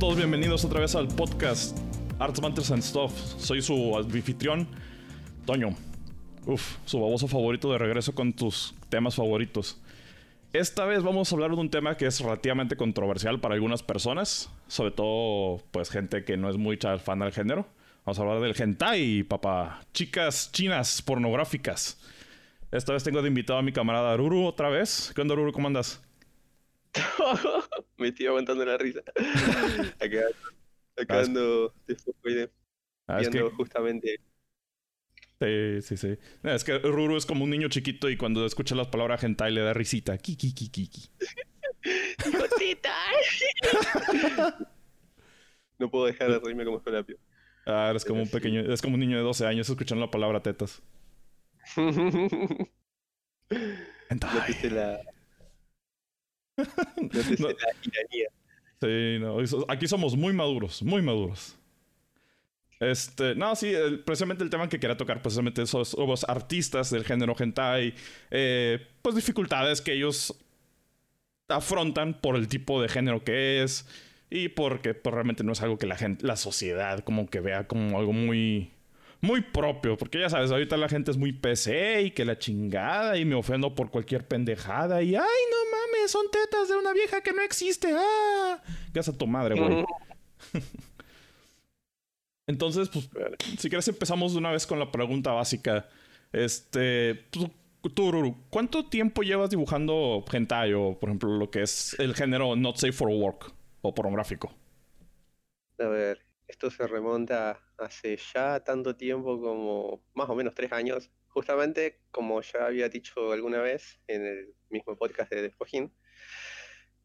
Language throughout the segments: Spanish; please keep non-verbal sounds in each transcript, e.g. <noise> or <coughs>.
Todos bienvenidos otra vez al podcast Arts Matters and Stuff. Soy su anfitrión, Toño. Uf, su baboso favorito de regreso con tus temas favoritos. Esta vez vamos a hablar de un tema que es relativamente controversial para algunas personas, sobre todo pues gente que no es muy fan del género. Vamos a hablar del hentai, papá. Chicas chinas pornográficas. Esta vez tengo de invitado a mi camarada Ruru otra vez. ¿Qué onda, Ruru? ¿Cómo andas? <laughs> Me estoy aguantando la risa. <laughs> acá, acá ando ah, viendo justamente. Sí, sí, sí. Es que Ruru es como un niño chiquito y cuando escucha las palabras hentai le da risita. Kiki, kiki, kiki. no puedo dejar de reírme como escolapio. Ah, eres como un pequeño, es como un niño de 12 años escuchando la palabra tetas. <laughs> Hentai. la, <laughs> Sí, no. Aquí somos muy maduros, muy maduros. Este, no, sí, precisamente el tema que quería tocar, precisamente esos, artistas del género hentai, eh, pues dificultades que ellos afrontan por el tipo de género que es y porque pues, realmente no es algo que la gente, la sociedad como que vea como algo muy muy propio, porque ya sabes, ahorita la gente es muy PC y que la chingada y me ofendo por cualquier pendejada y ay, no mames, son tetas de una vieja que no existe. Ah, ¿qué a tu madre, güey? <laughs> Entonces, pues, si quieres empezamos de una vez con la pregunta básica. Este, tú, ¿cuánto tiempo llevas dibujando hentai o, por ejemplo, lo que es el género not safe for work o pornográfico? A ver, esto se remonta hace ya tanto tiempo como más o menos tres años. Justamente, como ya había dicho alguna vez en el mismo podcast de Despojín,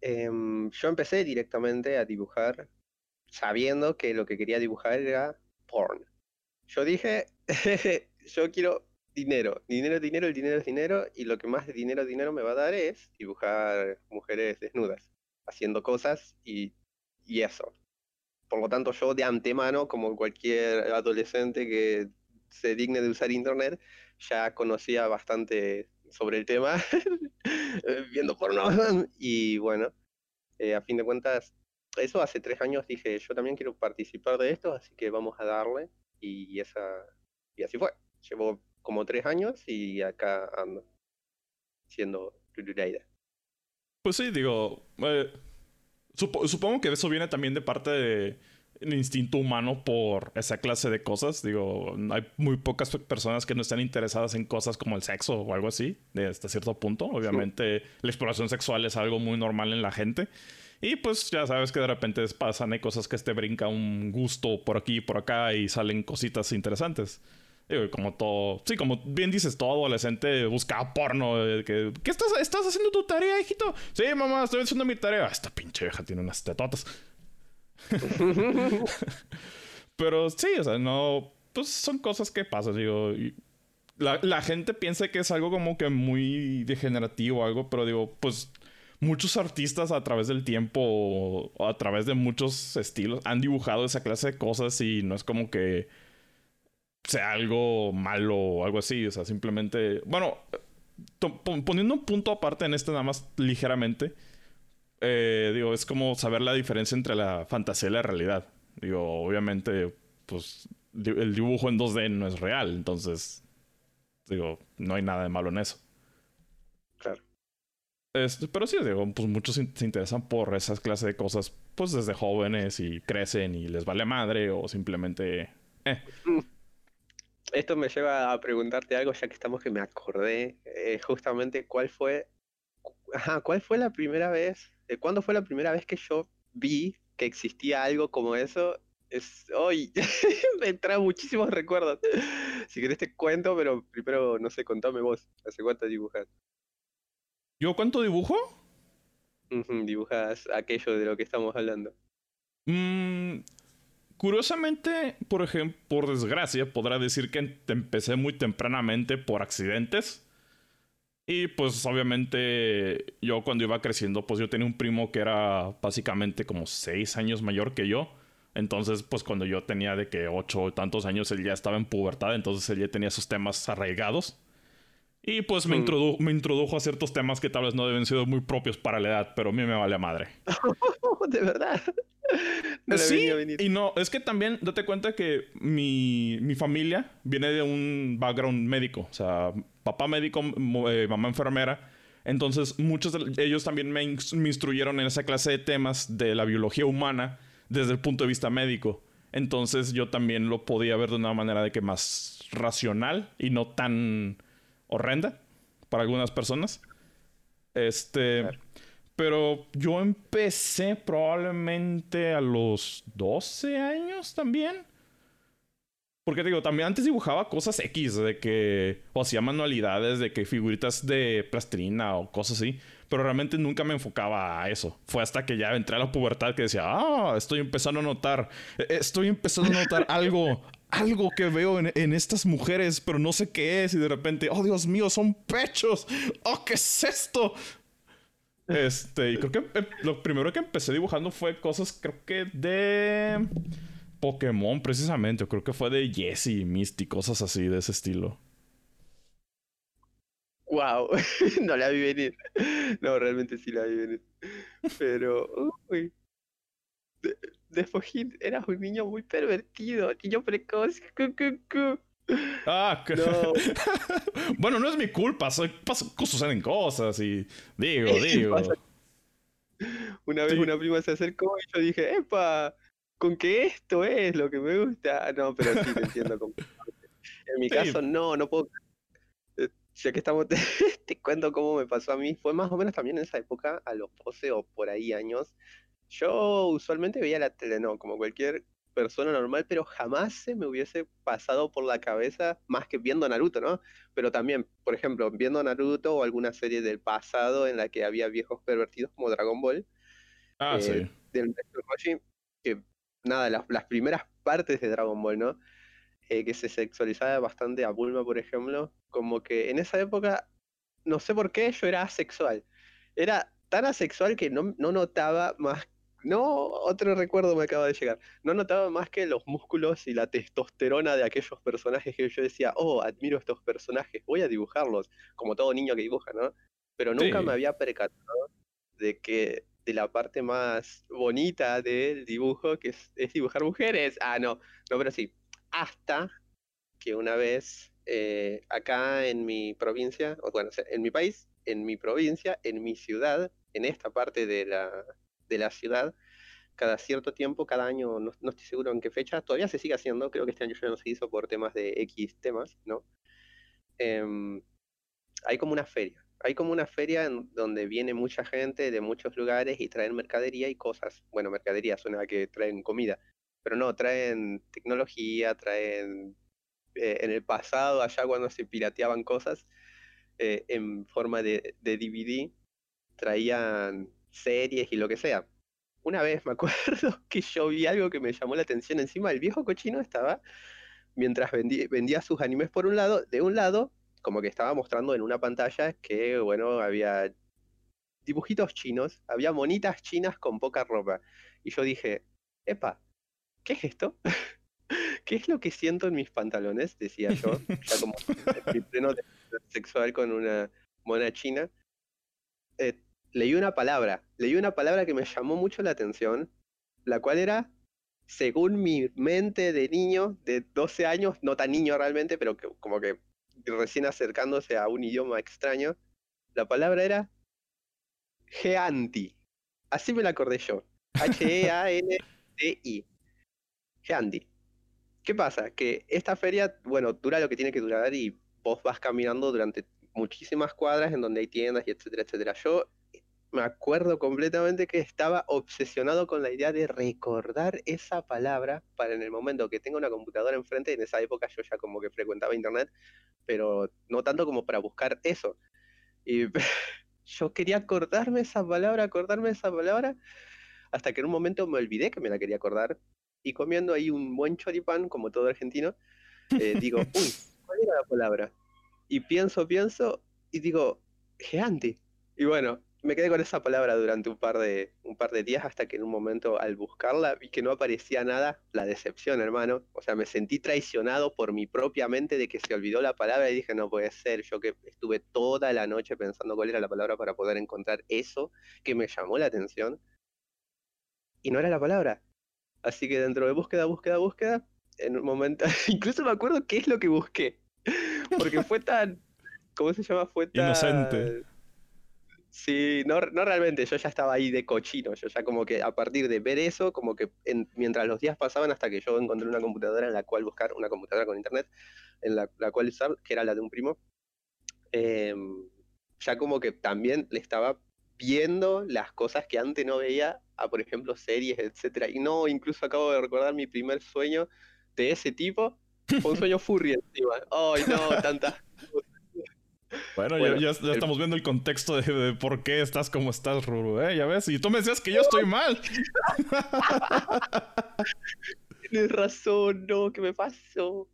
em, yo empecé directamente a dibujar sabiendo que lo que quería dibujar era porn. Yo dije, <laughs> yo quiero dinero, dinero, dinero, el dinero es dinero, y lo que más dinero, dinero me va a dar es dibujar mujeres desnudas, haciendo cosas y, y eso. Por lo tanto, yo de antemano, como cualquier adolescente que se digne de usar internet, ya conocía bastante sobre el tema, <laughs> viendo porno. Y bueno, eh, a fin de cuentas, eso hace tres años dije, yo también quiero participar de esto, así que vamos a darle. Y, esa, y así fue. Llevo como tres años y acá ando, siendo Pues sí, digo, eh, supongo que eso viene también de parte de instinto humano por esa clase de cosas. Digo, hay muy pocas personas que no están interesadas en cosas como el sexo o algo así, de hasta cierto punto. Obviamente, la exploración sexual es algo muy normal en la gente. Y pues ya sabes que de repente pasan, hay cosas que te brinca un gusto por aquí y por acá y salen cositas interesantes. Digo, como todo, sí, como bien dices, todo adolescente busca porno. Que, ¿Qué estás, estás haciendo tu tarea, hijito? Sí, mamá, estoy haciendo mi tarea. Esta pinche vieja tiene unas tetotas. <laughs> Pero sí, o sea, no. Pues son cosas que pasan, digo. La, la, gente piensa que es algo como que muy degenerativo o algo, pero digo, pues muchos artistas a través del tiempo o a través de muchos estilos han dibujado esa clase de cosas y no es como que sea algo malo o algo así. O sea, simplemente. Bueno, poniendo un punto aparte en este nada más ligeramente. Eh, digo, es como saber la diferencia entre la fantasía y la realidad. Digo, obviamente, pues el dibujo en 2D no es real, entonces, digo, no hay nada de malo en eso. Claro. Este, pero sí, digo, pues muchos se interesan por esas clases de cosas, pues desde jóvenes y crecen y les vale madre o simplemente... Eh. Mm esto me lleva a preguntarte algo, ya que estamos que me acordé eh, justamente cuál fue, ajá, cuál fue la primera vez, eh, cuándo fue la primera vez que yo vi que existía algo como eso. Es hoy, <laughs> me trae muchísimos recuerdos. Si querés te cuento, pero primero, no sé, contame vos, ¿hace cuánto dibujas? ¿Yo cuánto dibujo? dibujas aquello de lo que estamos hablando. Mmm Curiosamente, por ejemplo, por desgracia, podrá decir que empecé muy tempranamente por accidentes. Y pues obviamente yo cuando iba creciendo, pues yo tenía un primo que era básicamente como seis años mayor que yo. Entonces, pues cuando yo tenía de que ocho o tantos años, él ya estaba en pubertad, entonces él ya tenía sus temas arraigados. Y pues me, mm. me introdujo a ciertos temas que tal vez no deben ser muy propios para la edad, pero a mí me vale a madre. <laughs> de verdad. Sí, y no, es que también date cuenta que mi, mi, familia viene de un background médico, o sea, papá médico, eh, mamá enfermera. Entonces, muchos de ellos también me, me, instruyeron en esa clase de temas de la biología humana desde el punto de vista médico. Entonces, yo también lo podía ver de una manera de que más racional y no tan horrenda para algunas personas. Este. Pero yo empecé probablemente a los 12 años también. Porque digo, también antes dibujaba cosas X, de que. O hacía manualidades, de que figuritas de plastilina o cosas así. Pero realmente nunca me enfocaba a eso. Fue hasta que ya entré a la pubertad que decía, ah, estoy empezando a notar. E-, estoy empezando a notar <laughs> algo. Algo que veo en, en, estas mujeres, pero no sé qué es. Y de repente, oh Dios mío, son pechos. Oh, ¿qué es esto? Este, y creo que eh, lo primero que empecé dibujando fue cosas, creo que de Pokémon, precisamente. creo que fue de Jesse, Misty, cosas así de ese estilo. Wow, <laughs> no la vi venir. No, realmente sí la vi venir. Pero, uy. De, de eras un niño muy pervertido, niño precoz. Ah, <laughs> no. <laughs> bueno, no es mi culpa, soy, suceden cosas y digo, <laughs> digo. Una vez una prima se acercó y yo dije, epa, con que esto es lo que me gusta. No, pero sí te entiendo. En mi caso, no, no puedo. Eh, ya que estamos, te, te, cuento cómo me pasó a mí. Fue más o menos también en esa época, a los 12 o por ahí años. Yo usualmente veía la tele, no, como cualquier persona normal, pero jamás se me hubiese pasado por la cabeza más que viendo Naruto, ¿no? Pero también, por ejemplo, viendo Naruto o alguna serie del pasado en la que había viejos pervertidos como Dragon Ball. Ah, sí. Del que nada, las, las, primeras partes de Dragon Ball, ¿no? Eh, que se sexualizaba bastante a Bulma, por ejemplo, como que en esa época, no sé por qué, yo era asexual. Era tan asexual que no, no notaba más no, otro recuerdo me acaba de llegar. No notaba más que los músculos y la testosterona de aquellos personajes que yo decía, oh, admiro estos personajes, voy a dibujarlos, como todo niño que dibuja, ¿no? Pero nunca me había percatado de que de la parte más bonita del dibujo, que es, dibujar mujeres. Ah, no, no, pero sí. Hasta que una vez eh, acá en mi provincia, o bueno, en mi país, en mi provincia, en mi ciudad, en esta parte de la, de la ciudad, cada cierto tiempo, cada año, no, estoy seguro en qué fecha, todavía se sigue haciendo, creo que este año ya no se hizo por temas de X temas, ¿no? Em, hay como una feria, hay como una feria en donde viene mucha gente de muchos lugares y traen mercadería y cosas. Bueno, mercadería suena que traen comida, pero no, traen tecnología, traen eh, en el pasado, allá cuando se pirateaban cosas eh, en forma de, de DVD, traían series y lo que sea. Una vez me <laughs> acuerdo que yo vi algo que me llamó la atención encima. El viejo cochino estaba, mientras vendía, sus animes por un lado, de un lado, como que estaba mostrando en una pantalla que, bueno, había dibujitos chinos, había monitas chinas con poca ropa. Y yo dije, epa, ¿qué es esto? <laughs> ¿Qué es lo que siento en mis pantalones? Decía yo, <laughs> ya como mi pleno sexual con una mona china. Eh, leí una palabra, leí una palabra que me llamó mucho la atención, la cual era, según mi mente de niño, de 12 años, no tan niño realmente, pero que, como que recién acercándose a un idioma extraño, la palabra era Geanti. Así me la acordé yo. H-E-A-N-T-I. Geanti. ¿Qué pasa? Que esta feria, bueno, dura lo que tiene que durar y vos vas caminando durante muchísimas cuadras en donde hay tiendas y etcétera, etcétera. Yo me acuerdo completamente que estaba obsesionado con la idea de recordar esa palabra para en el momento que tenga una computadora enfrente, en esa época yo ya como que frecuentaba internet, pero no tanto como para buscar eso. Y <laughs> yo quería acordarme esa palabra, acordarme esa palabra, hasta que en un momento me olvidé que me la quería acordar, y comiendo ahí un buen choripán, como todo argentino, eh, <laughs> digo, uy, ¿cuál era la palabra? Y pienso, pienso, y digo, geante. Y bueno, me quedé con esa palabra durante un par de un par de días hasta que en un momento al buscarla vi que no aparecía nada, la decepción, hermano. O sea, me sentí traicionado por mi propia mente de que se olvidó la palabra y dije, no puede ser, yo que estuve toda la noche pensando cuál era la palabra para poder encontrar eso que me llamó la atención. Y no era la palabra. Así que dentro de búsqueda, búsqueda, búsqueda, en un momento, <laughs> incluso me acuerdo qué es lo que busqué. Porque fue tan, ¿cómo se llama? Fue tan... Inocente. Sí, no, no realmente, yo ya estaba ahí de cochino, yo ya como que a partir de ver eso, como que mientras los días pasaban hasta que yo encontré una computadora en la cual buscar, una computadora con internet, en la, cual usar, que era la de un primo, em, ya como que también le estaba viendo las cosas que antes no veía, a por ejemplo series, etcétera. Y no, incluso acabo de recordar mi primer sueño de ese tipo, fue un <laughs> sueño furry encima. Ay, no, tantas <laughs> bueno, ya, estamos viendo el contexto de, por qué estás como estás, Ruru, ¿eh? Ya ves, y tú me decías que yo estoy mal. Tienes razón, no, ¿qué me pasó?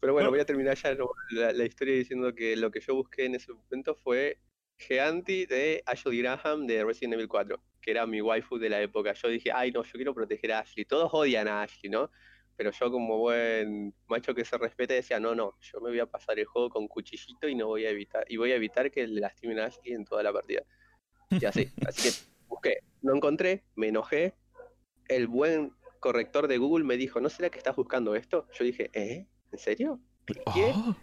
Pero bueno, voy a terminar ya la, historia diciendo que lo que yo busqué en ese momento fue Geanti de Ashley Graham de Resident Evil 4, que era mi waifu de la época. Yo dije, ay no, yo quiero proteger a Ashley. Todos odian a Ashley, ¿no? Pero yo como buen macho que se respete decía, no, no, yo me voy a pasar el juego con cuchillito y no voy a evitar, y voy a evitar que le lastimen a Ashley en toda la partida. Y así, <laughs> así que busqué, no encontré, me enojé, el buen corrector de Google me dijo, ¿no será que estás buscando esto? Yo dije, ¿eh? ¿En serio? ¿Qué? Ah.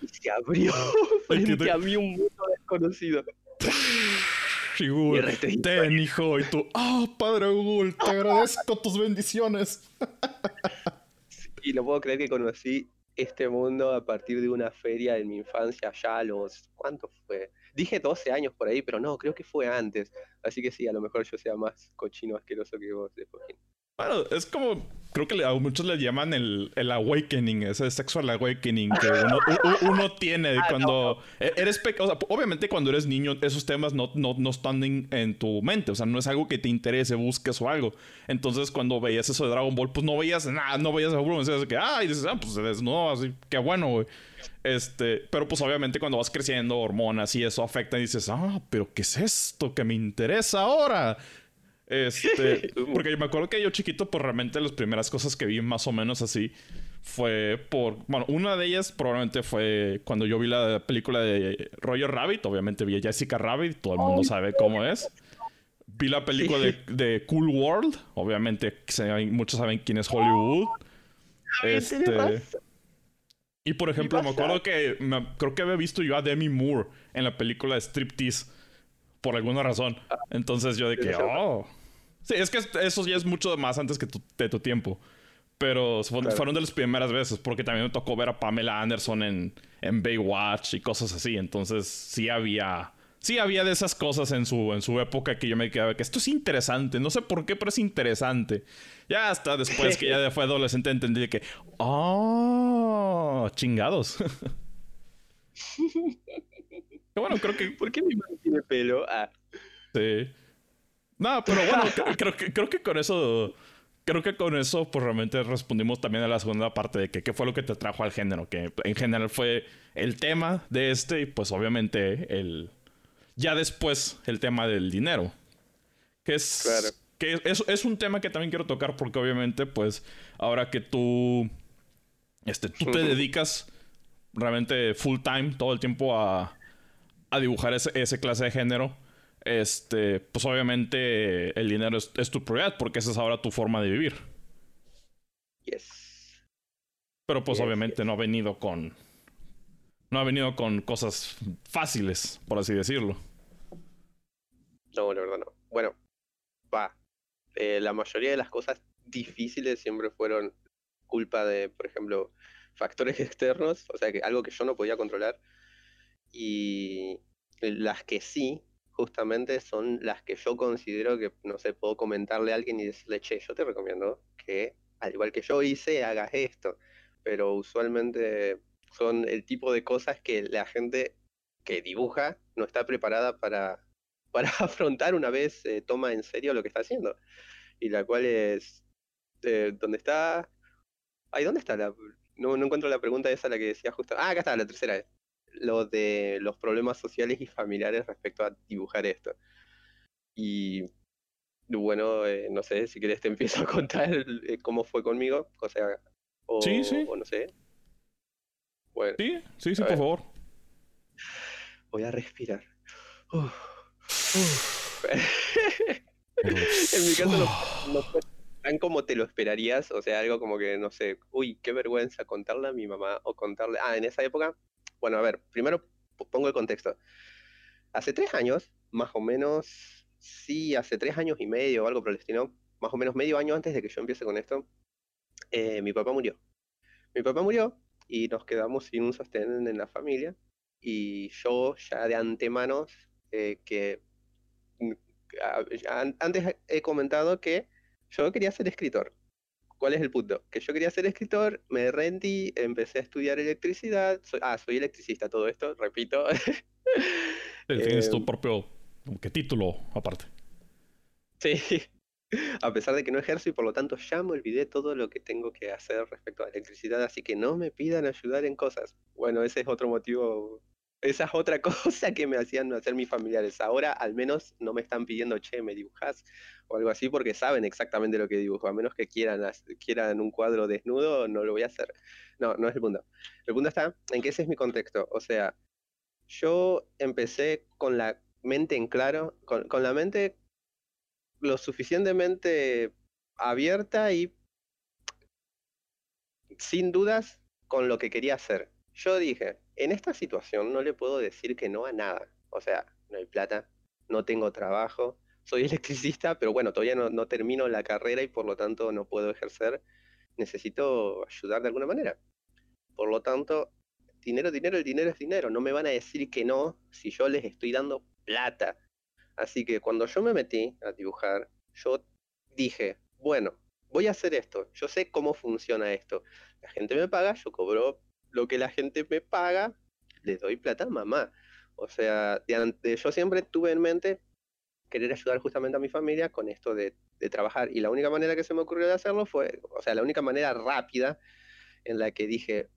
Y se abrió <laughs> frente a mí un mundo desconocido. <laughs> Y Google, ten hijo, y tú, ah, padre Google, te agradezco tus bendiciones. Y no puedo creer que conocí este mundo a partir de una feria en mi infancia, ya a los, ¿cuánto fue? Dije 12 años por ahí, pero no, creo que fue antes. Así que sí, a lo mejor yo sea más cochino asqueroso que vos, de bueno, es como, creo que a muchos le llaman el, el awakening, ese sexual awakening que uno, tiene <laughs> ah, cuando e, eres pequeño. obviamente cuando eres niño esos temas no, no, no están en, tu mente, o sea, no es algo que te interese, busques o algo. Entonces cuando veías eso de Dragon Ball, pues no veías nada, no veías a Bulma, decías que, ah, y dices, ah, pues no, así, qué bueno, güey. Este, pero pues obviamente cuando vas creciendo, hormonas y eso afecta y dices, ah, pero ¿qué es esto que me interesa ahora? Este, <laughs> porque yo me acuerdo que yo chiquito, pues realmente las primeras cosas que vi más o menos así fue por. Bueno, una de ellas probablemente fue cuando yo vi la película de Roger Rabbit. Obviamente vi a Jessica Rabbit, todo el mundo sabe cómo es. Vi la película de, Cool World. Obviamente, muchos saben quién es Hollywood. Este. Y por ejemplo, me acuerdo que creo que había visto yo a Demi Moore en la película de Striptease. Por alguna razón. Ah. Entonces yo de que, oh. Sí, es que eso ya es mucho más antes que tu, de tu tiempo. Pero fueron de las primeras veces, porque también me tocó ver a Pamela Anderson en, en Baywatch y cosas así. Entonces sí había. Sí había de esas cosas en su, en su época que yo me quedaba que esto es interesante. No sé por qué, pero es interesante. Ya hasta después que ya fue adolescente entendí que. ¡Oh! Chingados. <laughs> bueno, creo que. ¿Por qué mi mano tiene pelo? Ah. Sí. No, pero bueno, <laughs> creo, que, creo que con eso. Creo que con eso, pues realmente respondimos también a la segunda parte de que qué fue lo que te trajo al género. Que en general fue el tema de este y, pues obviamente, el. Ya después, el tema del dinero. Que es. Claro. Que es, es un tema que también quiero tocar porque, obviamente, pues, ahora que tú. Este, tú te dedicas realmente full time, todo el tiempo a, a dibujar ese, ese clase de género este, pues obviamente el dinero es, tu prioridad porque esa es ahora tu forma de vivir. Yes. Pero pues obviamente no ha venido con... No ha venido con cosas fáciles, por así decirlo. No, la verdad no. Bueno, va. Eh, la mayoría de las cosas difíciles siempre fueron culpa de, por ejemplo, factores <laughs> externos, o sea, que algo que yo no podía controlar. Y las que sí, justamente son las que yo considero que, no sé, puedo comentarle a alguien y decirle, che, yo te recomiendo que, al igual que yo hice, hagas esto. Pero usualmente son el tipo de cosas que la gente que dibuja no está preparada para, <laughs> para afrontar una vez eh, toma en serio lo que está haciendo. Y la cual es, eh, ¿dónde está? Ay, ¿dónde está la...? No, no encuentro la pregunta esa la que decía justo. Ah, acá está, la tercera lo de los problemas sociales y familiares respecto a dibujar esto. Y bueno, eh, no sé, si quieres te <laughs> empiezo a contar eh, cómo fue conmigo, o sea, o, sí, sí. o no sé. Bueno, sí, sí, sí, por favor. Voy a respirar. <laughs> en mi caso no, tan como te lo esperarías, o sea, algo como que, no sé, uy, qué vergüenza contarle a mi mamá o contarle, ah, en esa época, bueno, a ver, primero pongo el contexto. Hace tres años, más o menos, sí, hace tres años y medio o algo por el destino, más o menos medio año antes de que yo empiece con esto, eh, mi papá murió. Mi papá murió y nos quedamos sin un sostén en la familia y yo ya de antemano eh, que mm, antes he comentado que yo quería ser escritor. ¿Cuál es el punto? Que yo quería ser escritor, me rendí, empecé a estudiar electricidad. ah, soy electricista, todo esto, repito. <laughs> Tienes tu propio ¿qué título aparte. Sí, <laughs> a pesar de que no ejerzo y por lo tanto ya me olvidé todo lo que tengo que hacer respecto a electricidad, así que no me pidan ayudar en cosas. Bueno, ese es otro motivo esa es otra <laughs> cosa que me hacían hacer mis familiares. Ahora al menos no me están pidiendo, che, me dibujas o algo así, porque saben exactamente lo que dibujo. A menos que quieran, quieran un cuadro desnudo, no lo voy a hacer. No, no es el punto. El punto está en que ese es mi contexto. O sea, yo empecé con la mente en claro, con, con la mente lo suficientemente abierta y sin dudas con lo que quería hacer. Yo dije, en esta situación no le puedo decir que no a nada. O sea, no hay plata, no tengo trabajo, soy <laughs> electricista, pero bueno, todavía no, termino la carrera y por lo tanto no puedo ejercer. Necesito ayudar de alguna manera. Por lo tanto, dinero, dinero, el dinero es dinero. No me van a decir que no si yo les estoy dando plata. Así que cuando yo me metí a dibujar, yo dije, bueno, voy a hacer esto. Yo sé cómo funciona esto. La gente me paga, yo cobro lo que la gente me paga, le doy plata a mamá. O sea, yo siempre tuve en mente querer ayudar justamente a mi familia con esto de, trabajar. Y la única manera que se me ocurrió de hacerlo fue, o sea, la única manera rápida en la que dije,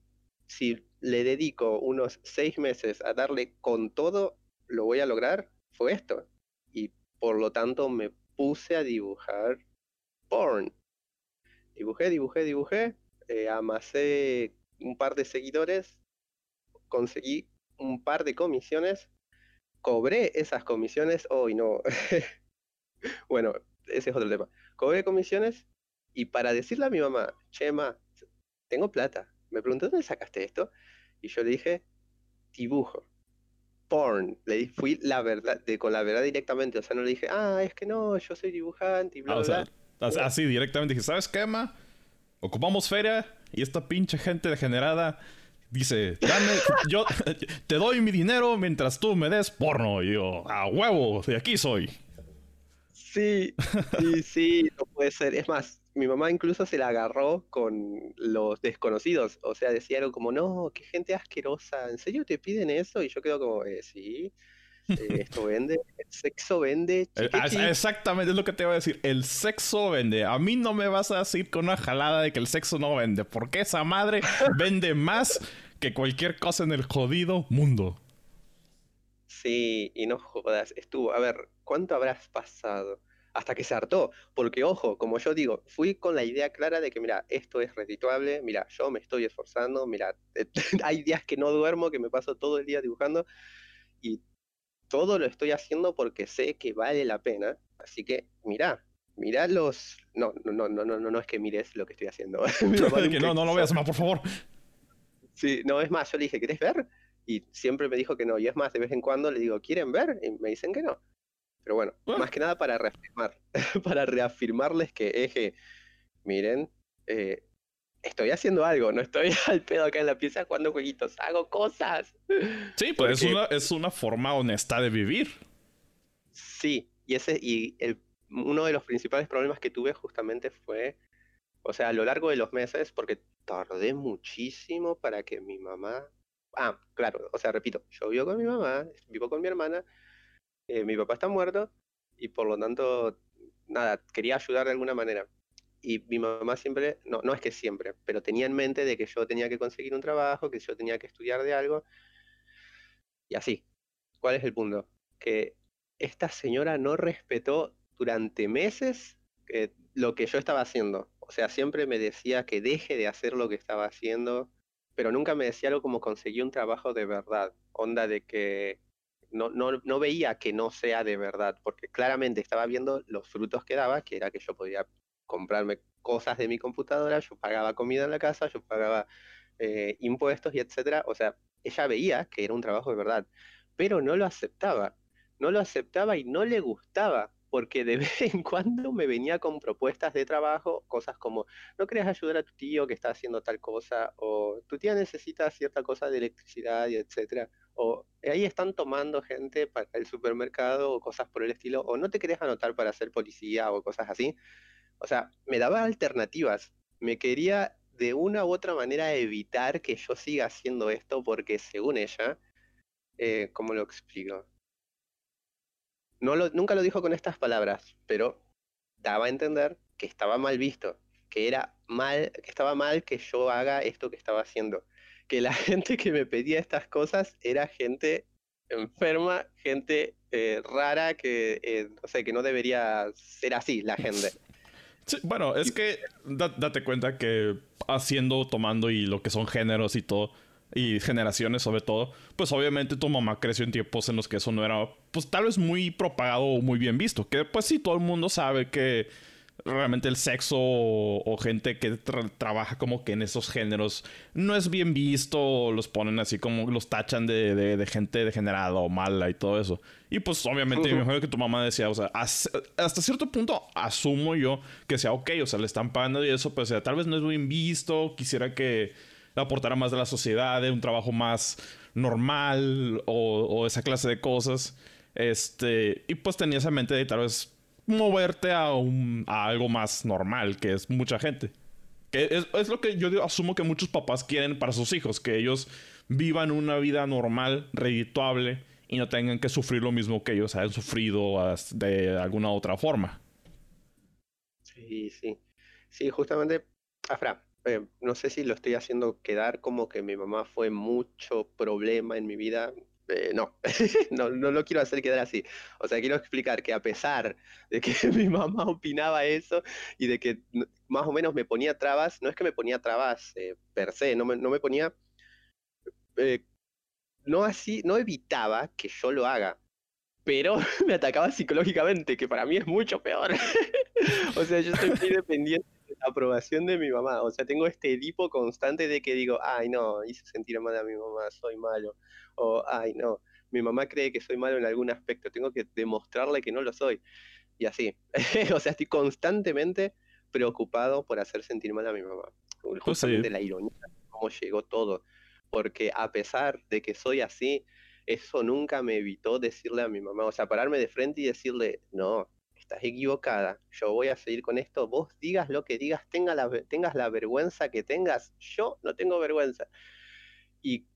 si le dedico unos seis meses a darle con todo, lo voy a lograr, fue esto. Y por lo tanto me puse a dibujar porn. Dibujé, dibujé, dibujé, eh, amasé un par de seguidores, conseguí un par de comisiones, cobré esas comisiones, hoy no, <laughs> bueno, ese es otro tema, cobré comisiones y para decirle a mi mamá, Chema, tengo plata, me preguntó dónde sacaste esto y yo le dije, dibujo, porn, le fui la verdad, de, con la verdad directamente, o sea, no le dije, ah, es que no, yo soy dibujante y bla, ah, bla. así directamente dije, ¿sabes qué, Emma? Ocupamos feria y esta pinche gente degenerada dice, dame, yo te doy mi dinero mientras tú me des porno. Y yo, a huevo, de aquí soy. Sí, sí, <laughs> sí, no puede ser. Es más, mi mamá incluso se la agarró con los desconocidos. O sea, decía algo como, no, qué gente asquerosa. ¿En serio te piden eso? Y yo quedo como, eh, sí. Eh, esto vende, el sexo vende. Eh, exactamente, es lo que te iba a decir. El sexo vende. A mí no me vas a decir con una jalada de que el sexo no vende, porque esa madre <laughs> vende más que cualquier cosa en el jodido mundo. Sí, y no jodas, estuvo, a ver, ¿cuánto habrás pasado? Hasta que se hartó, porque ojo, como yo digo, fui con la idea clara de que, mira, esto es redituable, mira, yo me estoy esforzando, mira, <laughs> hay días que no duermo, que me paso todo el día dibujando, y todo lo estoy haciendo porque sé que vale la pena. Así que, mirá, mirá los. No, no, no, no, no, no es que mires lo que estoy haciendo. <laughs> <laughs> no, no lo veas más, por favor. Sí, no, es más, yo le dije, ¿querés ver? Y siempre me dijo que no. Y es más, de vez en cuando le digo, ¿quieren ver? Y me dicen que no. Pero bueno, ah. más que nada para reafirmar, <laughs> para reafirmarles que eje, miren, eh, estoy haciendo algo, no estoy <laughs> al pedo acá en la pieza jugando jueguitos, hago cosas. Sí, pues es, una, es una forma honesta de vivir. Sí, y ese y el, uno de los principales problemas que tuve justamente fue, o sea, a lo largo de los meses, porque tardé muchísimo para que mi mamá... Ah, claro, o sea, repito, yo vivo con mi mamá, vivo con mi hermana, eh, mi papá está muerto y por lo tanto, nada, quería ayudar de alguna manera y mi mamá siempre, no, no es que siempre, pero tenía en mente de que yo tenía que conseguir un trabajo, que yo tenía que estudiar de algo. Y así. ¿Cuál es el punto? Que esta señora no respetó durante meses eh, lo que yo estaba haciendo. O sea, siempre me decía que deje de hacer lo que estaba haciendo, pero nunca me decía algo como conseguí un trabajo de verdad. Onda de que no, no, no veía que no sea de verdad, porque claramente estaba viendo los frutos que daba, que era que yo podía comprarme cosas de mi computadora, yo pagaba comida en la casa, yo pagaba eh, impuestos y etcétera. O sea, ella veía que era un trabajo de verdad, pero no lo aceptaba. No lo aceptaba y no le gustaba, porque de <laughs> vez en cuando me venía con propuestas de trabajo, cosas como, ¿no querés ayudar a tu tío que está haciendo tal cosa? O tu tía necesita cierta cosa de electricidad y etcétera. O ahí están tomando gente para el supermercado o cosas por el estilo. O no te querés anotar para ser policía o cosas así. O sea, me daba alternativas. Me quería de una u otra manera evitar que yo siga haciendo esto porque según ella, eh, ¿cómo lo explico? No lo, nunca lo dijo con estas palabras, pero daba a entender que estaba mal visto, que era mal, que estaba mal que yo haga esto que estaba haciendo, que la <laughs> gente que me pedía estas cosas era gente enferma, gente eh, rara, que eh, no sé, que no debería ser así la gente. Bueno, es que date cuenta que haciendo, tomando y lo que son géneros y todo, y generaciones sobre todo, pues obviamente tu mamá creció en tiempos en los que eso no era, pues tal vez muy propagado o muy bien visto. Que pues sí, todo el mundo sabe que realmente el sexo o, gente que trabaja como que en esos géneros no es bien visto, los ponen así como los tachan de, de, gente degenerada o mala y todo eso. Y pues obviamente me imagino que tu mamá decía, o sea, hasta cierto punto asumo yo que sea ok, o sea, le están pagando y eso, pues tal vez no es bien visto, quisiera que aportar más de la sociedad, de un trabajo más normal o, esa clase de cosas. Este, y pues tenías en mente de tal vez moverte a, un, a algo más normal, que es mucha gente. Que es, es, lo que yo asumo que muchos papás quieren para sus hijos, que ellos vivan una vida normal, redituable y no tengan que sufrir lo mismo que ellos hayan sufrido de alguna otra forma. Sí, sí. Sí, justamente, Afra, eh, no sé si lo estoy haciendo quedar como que mi mamá fue mucho problema en mi vida. Eh, no. <laughs> no, no lo quiero hacer quedar así. O sea, quiero explicar que a pesar de que <laughs> mi mamá opinaba eso y de que más o menos me ponía trabas, no es que me ponía trabas eh, per se, no me, no me ponía... no así, no evitaba que yo lo haga, pero <laughs> me atacaba psicológicamente, que para mí es mucho peor. o sea, yo estoy muy dependiente aprobación de mi mamá. O sea, tengo este edipo constante de que digo, ay, no, hice sentir mal a mi mamá, soy malo. O, ay, no, mi mamá cree que soy malo en algún aspecto, tengo que demostrarle que no lo soy. Y así. <laughs> o sea, estoy constantemente preocupado por hacer sentir mal a mi mamá. Pues Justamente la ironía cómo llegó todo. Porque a pesar de que soy así, eso nunca me evitó decirle a mi mamá, o sea, pararme de frente y decirle, no, estás equivocada, yo voy a seguir con esto, vos digas lo que digas, tenga la, tengas la vergüenza que tengas, yo no tengo vergüenza. Y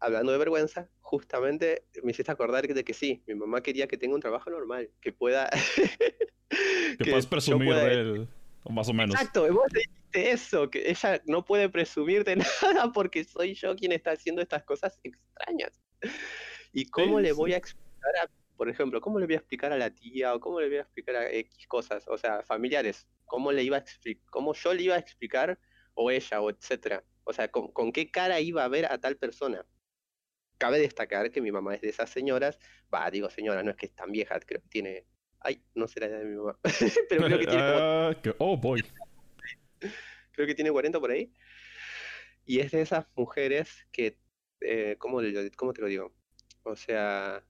hablando de vergüenza, justamente me hiciste acordar de que sí, mi mamá quería que tenga un trabajo normal, que pueda... <laughs> que, puedas presumir de él, más o menos. Exacto, vos dijiste eso, que ella no puede presumir de <laughs> nada porque soy yo quien está haciendo estas cosas extrañas. ¿Y cómo le voy a explicar a por ejemplo, ¿cómo le voy a explicar a la tía o cómo le voy a explicar a X cosas? O sea, familiares, ¿cómo le iba a explicar, cómo yo le iba a explicar o ella o etcétera? O sea, ¿con, qué cara iba a ver a tal persona? Cabe destacar que mi mamá es de esas señoras, va, digo señora, no es que es tan vieja, creo que tiene, ay, no sé la edad de mi mamá, <laughs> pero creo que tiene ah, <laughs> oh boy. Creo que tiene 40 por ahí. Y es de esas mujeres que, eh, ¿cómo, ¿cómo te lo digo? O sea,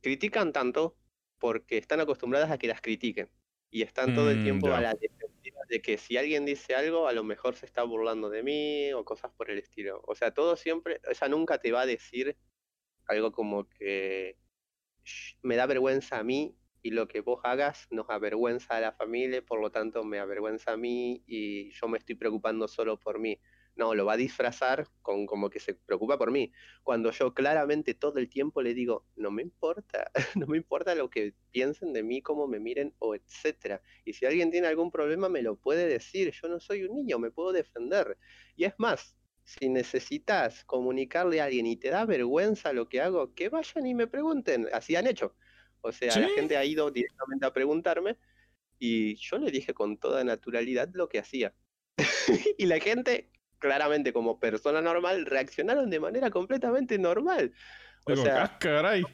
critican tanto porque están acostumbradas a que las critiquen y están todo el mm, tiempo a la defensiva de que si alguien dice algo, a lo mejor se está burlando de mí o cosas por el estilo. O sea, todo siempre, ella nunca te va a decir algo como que me da vergüenza a mí y lo que vos hagas nos avergüenza a la familia, por lo tanto me avergüenza a mí y yo me estoy preocupando solo por mí. No, lo va a disfrazar con como que se preocupa por mí. Cuando yo claramente todo el tiempo le digo, no me importa, <laughs> no me importa lo que piensen de mí, cómo me miren o etcétera. Y si alguien tiene algún problema me lo puede decir, yo no soy un niño, me puedo defender. Y es más, si necesitas comunicarle a alguien y te da vergüenza lo que hago, que vayan y me pregunten, así han hecho. O sea, la gente ha ido directamente a preguntarme y yo le dije con toda naturalidad lo que hacía. <laughs> y la gente claramente como persona normal, reaccionaron de manera completamente normal. O sea, ah, caray.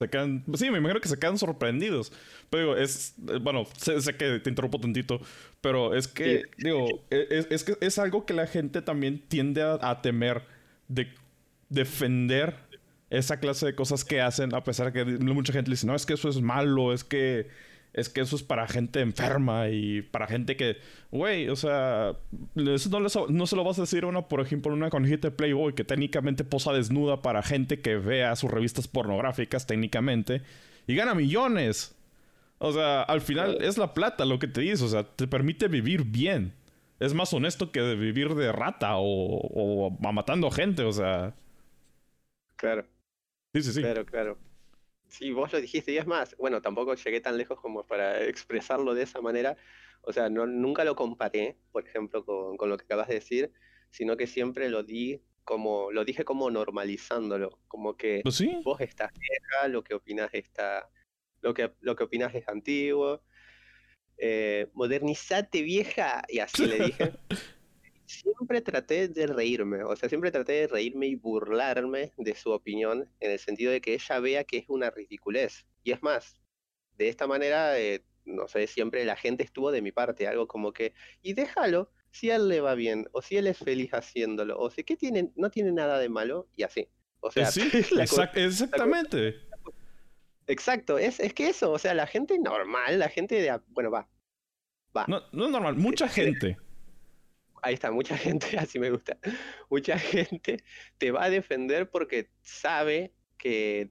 Se quedan, sí, me imagino que se quedan sorprendidos. Pero digo, es, eh, bueno, sé, que te interrumpo tantito, pero es que, digo, e, es, es, que es algo que la gente también tiende a, temer de defender esa clase de cosas que hacen, a pesar de que mucha gente dice, no, es que eso es malo, es que es que eso es para gente enferma y para gente que, güey, o sea, eso no, no, se lo vas a decir a una, por ejemplo, una conejita de Playboy que técnicamente posa desnuda para gente que vea sus revistas pornográficas técnicamente y gana millones. O sea, al final es la plata lo que te dice, o sea, te permite vivir bien. Es más honesto que vivir de rata o, o matando gente, o sea. Claro. Sí, sí, sí. Claro, claro. Sí, vos lo dijiste, y es más, bueno, tampoco llegué tan lejos como para <laughs> expresarlo de esa manera. O sea, no, nunca lo comparé, por ejemplo, con, lo que acabas de decir, sino que siempre lo di como, lo dije como normalizándolo, como que ¿Oh, vos estás vieja, lo que opinas está, lo que, lo que opinas es antiguo, eh, modernizate vieja, y así le <laughs> dije. Siempre traté de reírme, o sea, siempre traté de reírme y burlarme de su opinión, en el sentido de que ella vea que es una ridiculez. Y es más, de esta manera, eh, no sé, siempre la gente estuvo de mi parte, algo como que, y déjalo, si a él le va bien, o si él es feliz haciéndolo, o si que tiene, no tiene nada de malo, y así. O sea, sí, <laughs> exactamente. Exacto, es, es que eso, o sea, la gente normal, la gente de, bueno, va, va. No, no es normal, mucha gente ahí está, mucha <laughs> gente, así me gusta, mucha gente te va a defender porque sabe que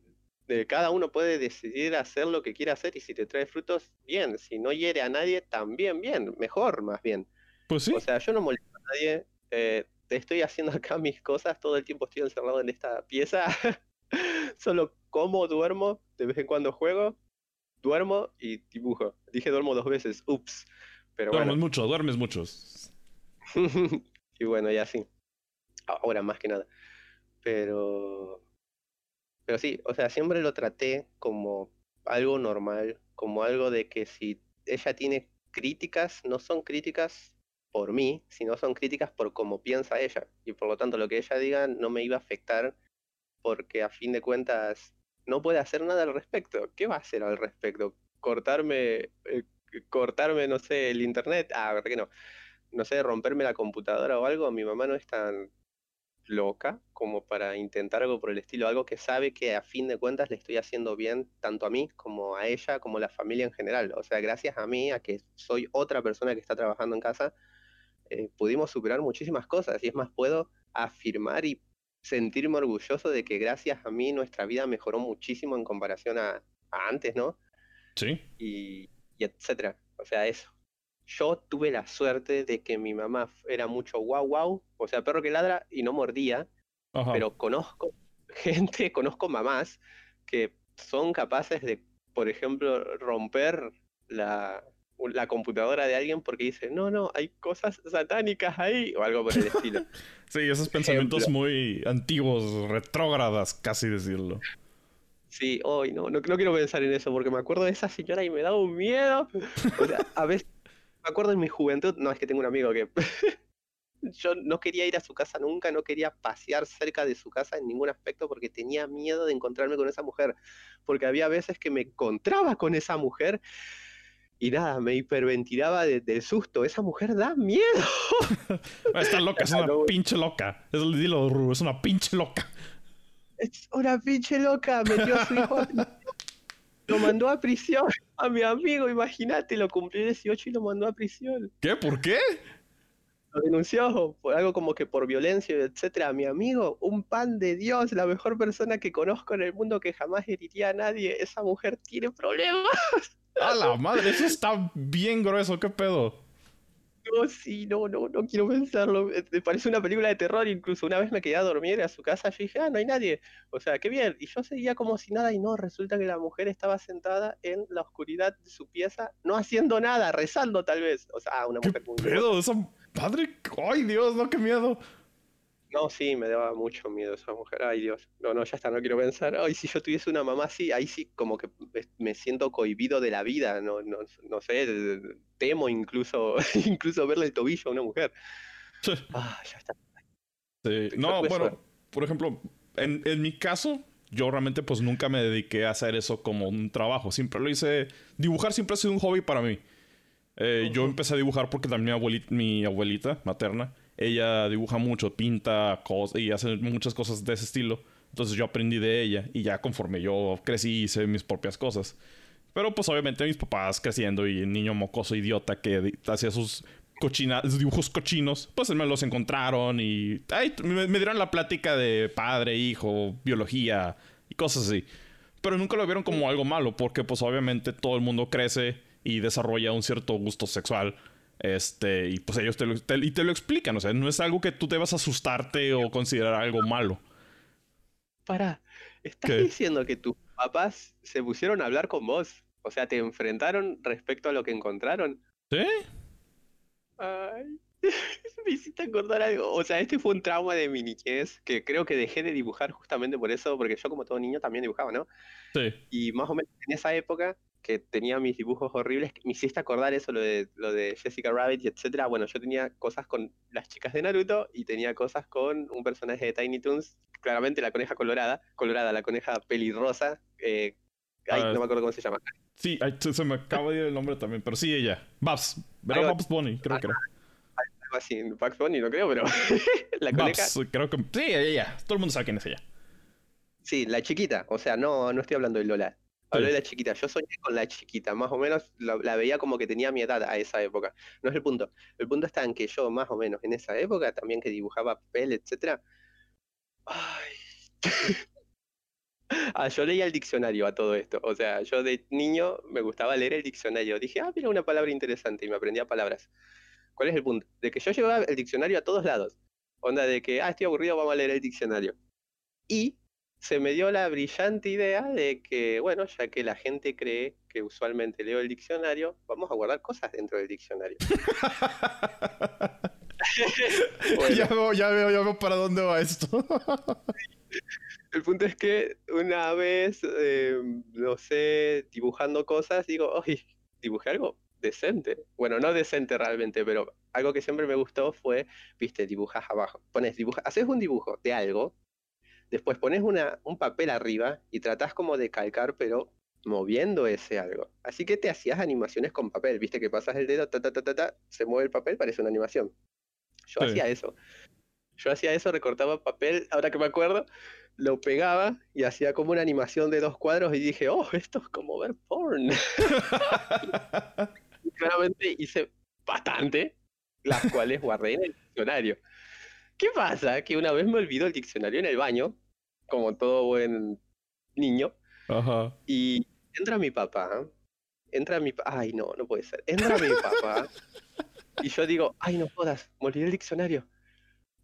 cada uno puede decidir hacer lo que quiera hacer y si te trae frutos, bien, si no hiere a nadie, también bien, mejor más bien. Pues sí. O sea, yo no molesto a nadie, eh, estoy haciendo <laughs> acá mis cosas, todo el tiempo estoy encerrado en esta pieza, <laughs> solo como, duermo, de vez en cuando juego, duermo y dibujo. Dije duermo dos veces, ups. Pero duermes mucho, duermes muchos. <laughs> y bueno, ya sí. Ahora más que nada. Pero. Pero sí, o sea, siempre lo traté como algo normal, como algo de que si ella tiene críticas, no son críticas por mí, sino son críticas por cómo piensa ella. Y por lo tanto, lo que ella diga no me iba a afectar porque a fin de cuentas no puede hacer nada al respecto. ¿Qué va a hacer al respecto? Cortarme, eh, cortarme, no sé, el internet. Ah, ¿verdad que no? No sé, romperme la computadora o algo, mi mamá no es tan loca como para intentar algo por el estilo, algo que sabe que a fin de cuentas le estoy haciendo bien tanto a mí como a ella, como a la familia en general. O sea, gracias a mí, a que soy otra persona que está trabajando en casa, eh, pudimos superar muchísimas cosas y es más, puedo afirmar y sentirme orgulloso de que gracias a mí nuestra vida mejoró muchísimo en comparación a, antes, ¿no? Sí. y etcétera. O sea, eso yo tuve la suerte de que mi mamá era mucho guau guau, o sea, perro que ladra y no mordía, pero conozco <laughs> gente, conozco mamás que son capaces de, por ejemplo, romper la, la computadora de alguien porque dice, no, no, hay cosas satánicas ahí, o algo por el estilo. <laughs> sí, esos pensamientos muy antiguos, retrógradas, casi decirlo. Sí, hoy no, no, no quiero pensar en eso porque me acuerdo de esa señora y me da un miedo. O sea, a veces me acuerdo en mi juventud, no es que tengo un amigo que <laughs> yo no quería ir a su casa nunca, no quería pasear cerca de su casa en ningún aspecto porque tenía miedo de encontrarme con esa mujer, porque había veces que me encontraba con esa mujer y nada, me hiperventilaba del susto, esa mujer da miedo. <laughs> Está loca, es <laughs> una pinche loca, es dilo, es una pinche loca. Es una pinche loca, metió a su hijo lo mandó a prisión <laughs> a mi amigo, imagínate, lo cumplió 18 y lo mandó a prisión. ¿Qué? ¿Por qué? Lo denunció por algo como que por violencia, etcétera. Mi amigo, un pan de Dios, la mejor persona que conozco en el mundo que jamás heriría a nadie. Esa mujer tiene problemas. A la <laughs> madre, eso está bien grueso, ¿qué pedo? No, sí, no, no, no quiero pensarlo. Eh, me parece una película de terror, incluso una vez me quedé a dormir a su casa, yo dije, ah, no hay nadie. O sea, qué bien. Y yo seguía como si nada y no, resulta que la mujer estaba sentada en la oscuridad de su pieza, no haciendo nada, rezando tal vez. O sea, ah, una mujer muy... pedo? Esa padre, ay Dios, no, qué miedo. No, sí, me daba mucho miedo esa mujer. Ay, Dios. No, no, ya está, no quiero pensar. Ay, si yo tuviese una mamá así, ahí sí como que me siento cohibido de la vida. No, no, no sé, temo incluso, <laughs> incluso verle el tobillo a una mujer. <laughs> Ah, ya está. Sí. No, bueno, por ejemplo, en, en mi caso, yo realmente pues nunca me dediqué a hacer eso como un trabajo. Siempre lo hice... Dibujar siempre ha sido un hobby para mí. Eh, yo empecé a dibujar porque también mi abuelita, mi abuelita materna, ella dibuja mucho, pinta cosas y hace muchas cosas de ese estilo. Entonces yo aprendí de ella y ya conforme yo crecí hice mis propias cosas. Pero pues obviamente mis papás creciendo y el niño mocoso idiota que hacía sus dibujos cochinos, pues me los encontraron y me, dieron la plática de padre, hijo, biología y cosas así. Pero nunca lo vieron como algo malo porque pues obviamente todo el mundo crece y desarrolla un cierto gusto sexual. Este, y pues ellos te lo, y te lo explican, o sea, no es algo que tú debas asustarte o considerar algo malo. Para, estás diciendo que tus papás se pusieron a hablar con vos, o sea, te enfrentaron respecto a lo que encontraron. ¿Sí? Ay, <laughs> me hiciste acordar algo. O sea, este fue un trauma de mi niñez que creo que dejé de dibujar justamente por eso, porque yo como todo niño también dibujaba, ¿no? Sí. Y más o menos en esa época que tenía mis dibujos horribles, me hiciste acordar eso, lo de, lo de Jessica Rabbit y etcétera. Bueno, yo tenía cosas con las chicas de Naruto y tenía cosas con un personaje de Tiny Toons, claramente la coneja colorada, colorada, la coneja pelirrosa, eh, ay, ah, no me acuerdo cómo se llama. Sí, se me acaba de ir el nombre también, pero sí ella. Babs. ¿Verdad? Babs Bunny, creo que era. Algo así, Babs Bunny no creo, pero <laughs> la Babs, creo que sí, ella. Todo el mundo sabe quién es ella. Sí, la chiquita, o sea, no, no estoy hablando de Lola. Hablo de la chiquita. Yo soñé con la chiquita, más o menos la, veía como que tenía mi edad a esa época. No es el punto. El punto está en que yo, más o menos en esa época, también que dibujaba papel, etcétera. Ay. <laughs> ah, yo leía el diccionario a todo esto. O sea, yo de niño me gustaba leer el diccionario. Dije, ah, mira una palabra interesante y me aprendía palabras. ¿Cuál es el punto? De que yo llevaba el diccionario a todos lados. Onda de que, ah, estoy aburrido, vamos a leer el diccionario. Y se me dio la brillante idea de que, bueno, ya que la gente cree que usualmente leo el diccionario, vamos a guardar cosas dentro del diccionario. <laughs> ya, veo, ya, veo, ya veo para dónde va esto. El punto es que una vez, eh, no sé, dibujando cosas, digo, oye, dibujé algo decente. Bueno, no decente realmente, pero algo que siempre me gustó fue, viste, dibujas abajo. Pones, dibuja, haces un dibujo de algo Después pones una, un papel arriba y tratás como de calcar, pero moviendo ese algo. Así que te hacías animaciones con papel, viste que pasas el dedo, ta, ta, ta, ta, se mueve el papel, parece una animación. Yo hacía eso. Yo hacía eso, recortaba papel, ahora que me acuerdo, lo pegaba y hacía como una animación de dos cuadros y dije, oh, esto es como ver porn. <laughs> claramente hice bastante, las cuales guardé en el diccionario. ¿Qué pasa? Que una vez me olvidó el diccionario en el baño como todo buen niño. Ajá. Y entra mi papá, entra mi papá, ay no, no puede ser, entra mi papá y yo digo, ay no jodas, me olvidé el diccionario.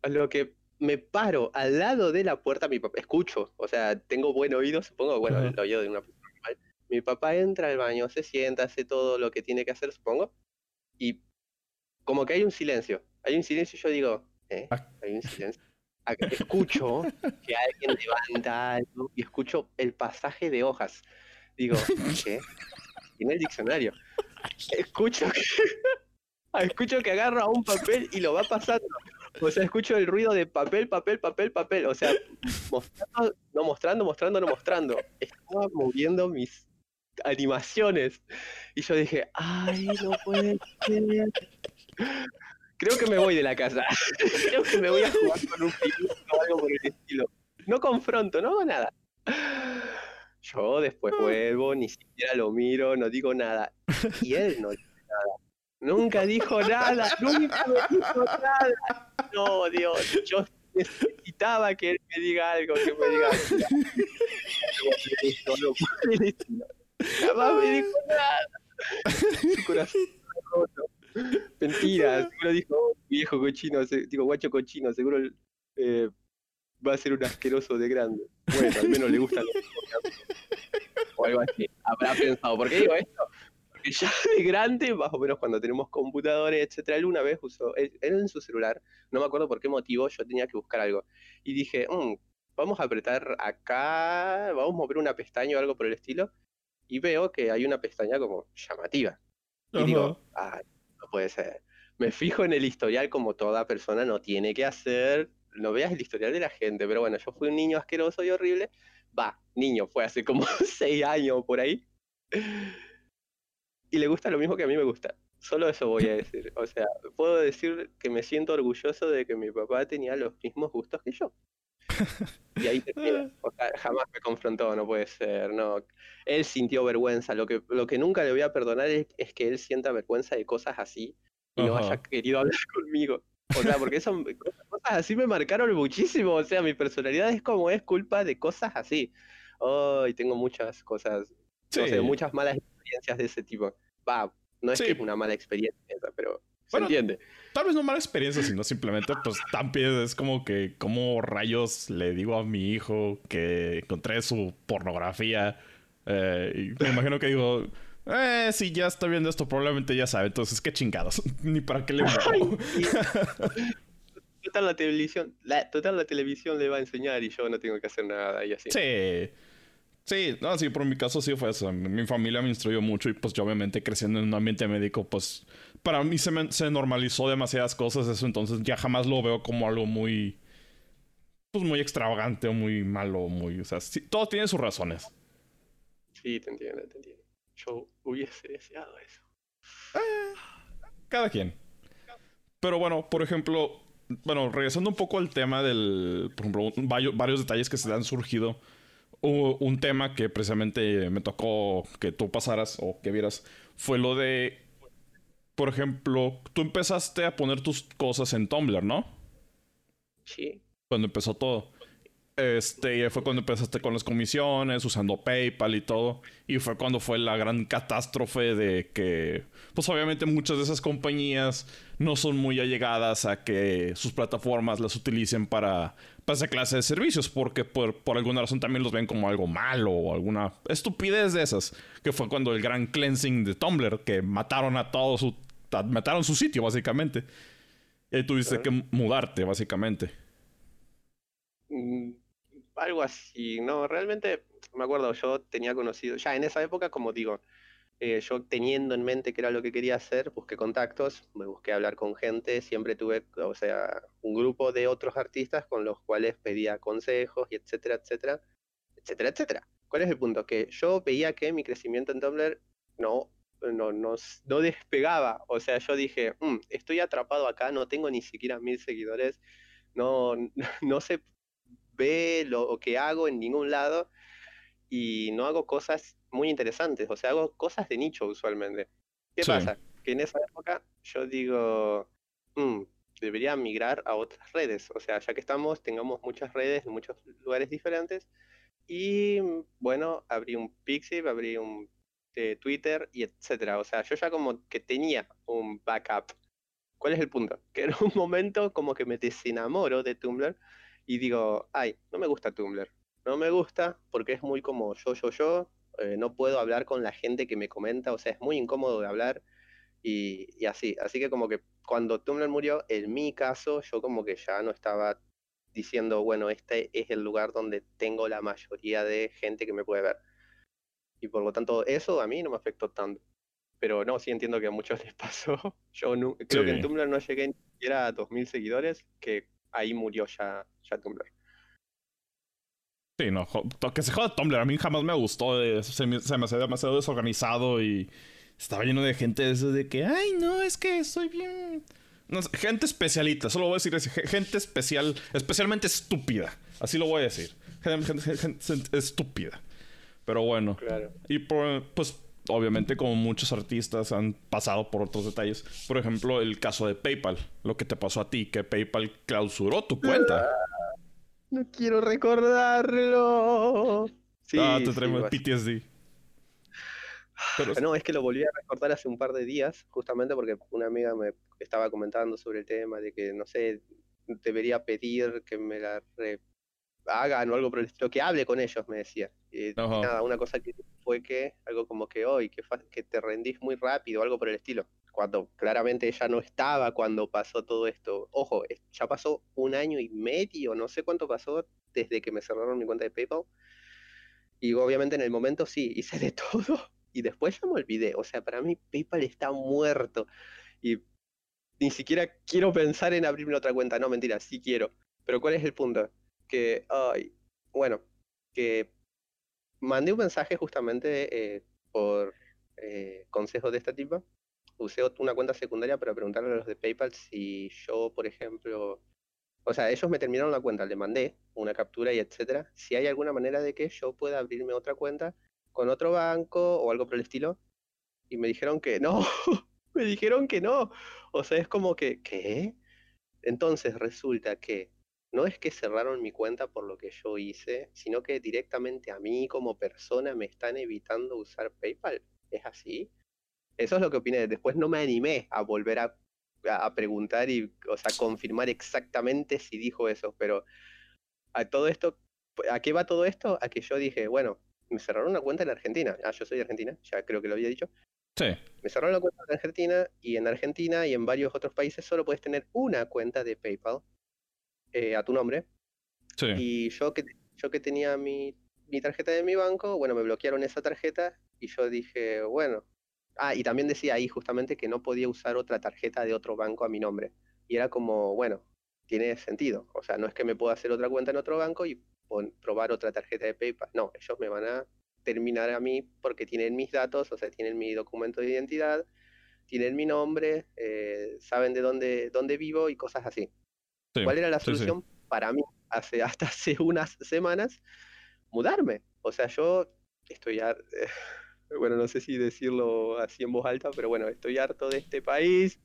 A lo que me paro al lado de la puerta, mi papá, escucho, o sea, tengo buen oído, supongo, bueno, el oído de una persona normal. Mi papá entra al baño, se sienta, hace todo lo que tiene que hacer, supongo, y como que hay un silencio, hay un silencio y yo digo, ¿eh? Ah. Hay un silencio escucho que alguien levanta algo y escucho el pasaje de hojas. Digo, ¿qué? En el diccionario. Escucho que, <laughs> escucho que agarra un papel y lo va pasando. O sea, escucho el ruido de papel, papel, papel, papel. O sea, mostrando, no mostrando, mostrando, no mostrando. Estaba moviendo mis animaciones. Y yo dije, ay, no puede ser creo que me voy de la casa. <laughs> creo que me voy a jugar con un piloto o algo por el estilo. No confronto, no hago nada. Yo después vuelvo, ni siquiera lo miro, no digo nada. Y él no dice nada. Nunca dijo nada, nunca me dijo nada. No, Dios, yo necesitaba que él me diga algo, que me diga algo. Jamás me dijo nada. Su corazón roto. Mentira, seguro dijo viejo cochino, digo guacho cochino, seguro eh, va a ser un asqueroso de grande. Bueno, al menos le gusta <laughs> o algo así. Habrá pensado, ¿por qué digo esto? Porque ya de grande, más o menos cuando tenemos computadores, etcétera, él una vez usó, él, en su celular, no me acuerdo por qué motivo, yo tenía que buscar algo. Y dije, mm, vamos a apretar acá, vamos a mover una pestaña o algo por el estilo. Y veo que hay una pestaña como llamativa. Y digo, ah, puede ser. Me fijo en el historial como toda persona no tiene que hacer. No veas el historial de la gente, pero bueno, yo fui un niño asqueroso y horrible. va, niño, fue hace como <laughs> seis años por ahí. Y le gusta lo mismo que a mí me gusta. Solo eso voy a decir. O sea, puedo decir que me siento orgulloso de que mi papá tenía los mismos gustos que yo. Y ahí termina. <laughs> O sea, jamás me confrontó, no puede ser. No. Él sintió vergüenza. Lo que, lo que nunca le voy a perdonar es, es que él sienta vergüenza de cosas así y no haya querido hablar <laughs> conmigo. O sea, porque son cosas así me marcaron muchísimo. O sea, mi personalidad es como es culpa de cosas así. Oh, y tengo muchas cosas, no sé, muchas malas experiencias de ese tipo. Va, no es que es una mala experiencia, pero se entiende. Tal vez no mala experiencia, sino simplemente, pues, también es como que, como rayos le digo a mi hijo que encontré su pornografía? Eh, y me imagino que digo, eh, si ya está viendo esto, probablemente ya sabe. Entonces, qué chingados. <laughs> Ni para qué le <laughs> Total la televisión, la, total la televisión le va a enseñar y yo no tengo que hacer nada y así. Sí. Sí, no, sí, por mi caso sí fue eso. Mi familia me instruyó mucho y pues yo obviamente creciendo en un ambiente médico, pues para mí se, se normalizó demasiadas cosas eso, entonces ya jamás lo veo como algo muy, pues muy extravagante o muy malo, muy, o sea, sí, todo tiene sus razones. Sí, te entiendo, te entiendo. Yo hubiese deseado eso. Eh, cada quien. Pero bueno, por ejemplo, bueno, regresando un poco al tema del, por ejemplo, varios, varios detalles que se han surgido un tema que precisamente me tocó que tú pasaras o que vieras fue lo de, por ejemplo, tú empezaste a poner tus cosas en Tumblr, ¿no? Sí. Cuando empezó todo. Este, fue cuando empezaste con las comisiones, usando PayPal y todo. Y fue cuando fue la gran catástrofe de que, pues obviamente muchas de esas compañías no son muy allegadas a que sus plataformas las utilicen para, para esa clase de servicios, porque por, por alguna razón también los ven como algo malo o alguna estupidez de esas. Que fue cuando el gran cleansing de Tumblr, que mataron a todo su, mataron su sitio básicamente. Y tuviste que mudarte básicamente. Mm, algo así, no, realmente me acuerdo, yo tenía conocido, ya en esa época, como digo, eh, yo teniendo en mente qué era lo que quería hacer, busqué contactos, me busqué hablar con gente, siempre tuve, o sea, un grupo de otros artistas con los cuales pedía consejos y etcétera, etcétera, etcétera, etcétera. ¿Cuál es el punto? Que yo veía que mi crecimiento en Tumblr no, no, no, no despegaba, o sea, yo dije, mm, estoy atrapado acá, no tengo ni siquiera mil seguidores, no, <laughs> no sé ve lo que hago en ningún lado y no hago cosas muy interesantes, o sea, hago cosas de nicho usualmente. ¿Qué pasa? Que en esa época yo digo, mm, debería migrar a otras redes, o sea, ya que estamos, tengamos muchas redes en muchos lugares diferentes y bueno, abrí un Pixie, abrí un eh, Twitter y etcétera, o sea, yo ya como que tenía un backup. ¿Cuál es el punto? <laughs> Que en un momento como que me desenamoro de Tumblr y digo, ay, no me gusta Tumblr. No me gusta porque es muy como yo, yo, yo. Eh, no puedo hablar con la gente que me comenta, o sea, es muy incómodo de hablar y, así. Así que como que cuando Tumblr murió, en mi caso, yo como que ya no estaba diciendo, bueno, este es el lugar donde tengo la mayoría de gente que me puede ver. Y por lo tanto, eso a mí no me afectó tanto. Pero no, sí entiendo que a muchos <laughs> les pasó. Yo no, creo que en Tumblr no llegué ni siquiera a 2.000 seguidores, que ahí murió ya, ya Tumblr. Sí, no, que se joda Tumblr. A mí jamás me gustó. Se me, se me hacía demasiado desorganizado y estaba lleno de gente de, de que, ay, no, es que soy bien. No, gente especialita, solo voy a decir gente especial, especialmente estúpida. Así lo voy a decir. Gente, gente estúpida. Pero bueno. Claro. Y pues obviamente como muchos artistas han pasado por otros detalles. Por ejemplo, el caso de PayPal, lo que te pasó a ti, que PayPal clausuró tu cuenta. Ah, no quiero recordarlo. Sí, ah, te traemos PTSD. Pero... No, es que lo volví a recordar hace un par de días, justamente porque una amiga me estaba comentando sobre el tema de que, no sé, debería pedir que me la hagan o algo por el estilo, que hable con ellos, me decía. Y nada, una cosa que fue que, algo como que hoy, que, que te rendís muy rápido, algo por el estilo. Cuando claramente ella no estaba cuando pasó todo esto. Ojo, ya pasó un año y medio, no sé cuánto pasó desde que me cerraron mi cuenta de PayPal. Y obviamente en el momento sí, hice de <laughs> todo. Y después ya me olvidé. O sea, para mí PayPal está muerto. Y ni siquiera quiero pensar en abrirme otra cuenta. No, mentira, sí quiero. Pero ¿cuál es el punto? que, ay, bueno, que mandé un mensaje justamente eh, por eh, consejos de esta tipa. Usé una cuenta secundaria para preguntarle a los de PayPal si yo, por ejemplo, o sea, ellos me terminaron la cuenta, le mandé una captura y etcétera. Si hay alguna manera de que yo pueda abrirme otra cuenta con otro banco o algo por el estilo. Y me dijeron que no, <laughs> me dijeron que no. O sea, es como que, ¿qué? Entonces resulta que no es que cerraron mi cuenta por lo que yo hice, sino que directamente a mí como persona me están evitando usar PayPal. ¿Es así? Eso es lo que opiné. Después no me animé a volver a, a preguntar y, o sea, confirmar exactamente si dijo eso, pero a todo esto, ¿a qué va todo esto? A que yo dije, bueno, me cerraron una cuenta en Argentina. Ah, yo soy de Argentina, ya creo que lo había dicho. Sí. Me cerraron la cuenta en Argentina y en Argentina y en varios otros países solo puedes tener una cuenta de PayPal eh, a tu nombre. Sí. Y yo que, yo que tenía mi, mi tarjeta de mi banco, bueno, me bloquearon esa tarjeta y yo dije, bueno. Ah, y también decía ahí justamente que no podía usar otra tarjeta de otro banco a mi nombre. Y era como, bueno, tiene sentido. O sea, no es que me pueda hacer otra cuenta en otro banco y probar otra tarjeta de PayPal. No, ellos me van a terminar a mí porque tienen mis datos, o sea, tienen mi documento de identidad, tienen mi nombre, eh, saben de dónde, dónde vivo y cosas así. ¿Cuál era la solución para mí hace <laughs> hasta hace unas semanas? Mudarme. O sea, yo estoy ya, <laughs> bueno, no sé si decirlo así en voz alta, pero bueno, estoy harto de este país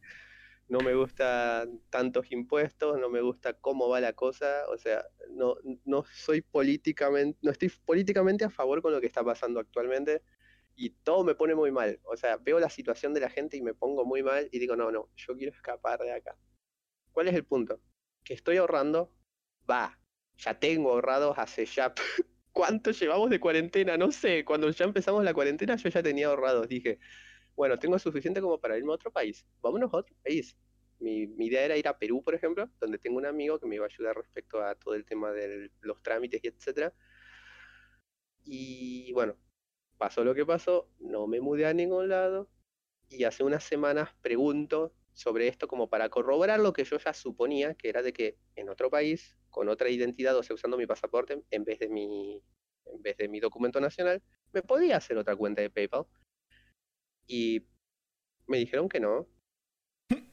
no me gustan tantos impuestos, no me gusta cómo va la cosa, o sea, no, no soy políticamente, no estoy políticamente a favor con lo que está pasando actualmente y todo me pone muy mal, o sea, veo la situación de la gente y me pongo muy mal y digo, no, no, yo quiero escapar de acá. ¿Cuál es el punto? Que estoy ahorrando, va, ya tengo ahorrados hace ya... <laughs> ¿Cuánto llevamos de cuarentena? No sé, cuando ya empezamos la cuarentena yo ya tenía ahorrados, dije, bueno, tengo suficiente como para irme a otro país, vámonos a otro país. Mi, idea era ir a Perú, por ejemplo, donde tengo un amigo que me iba a ayudar respecto a todo el tema de los trámites y etcétera. Y bueno, pasó lo que pasó, no me mudé a ningún lado y hace unas semanas pregunto sobre esto como para corroborar lo que yo ya suponía, que era de que en otro país, con otra identidad, o sea, usando mi pasaporte en vez de mi, en vez de mi documento nacional, me podía hacer otra cuenta de PayPal. Y me dijeron que no.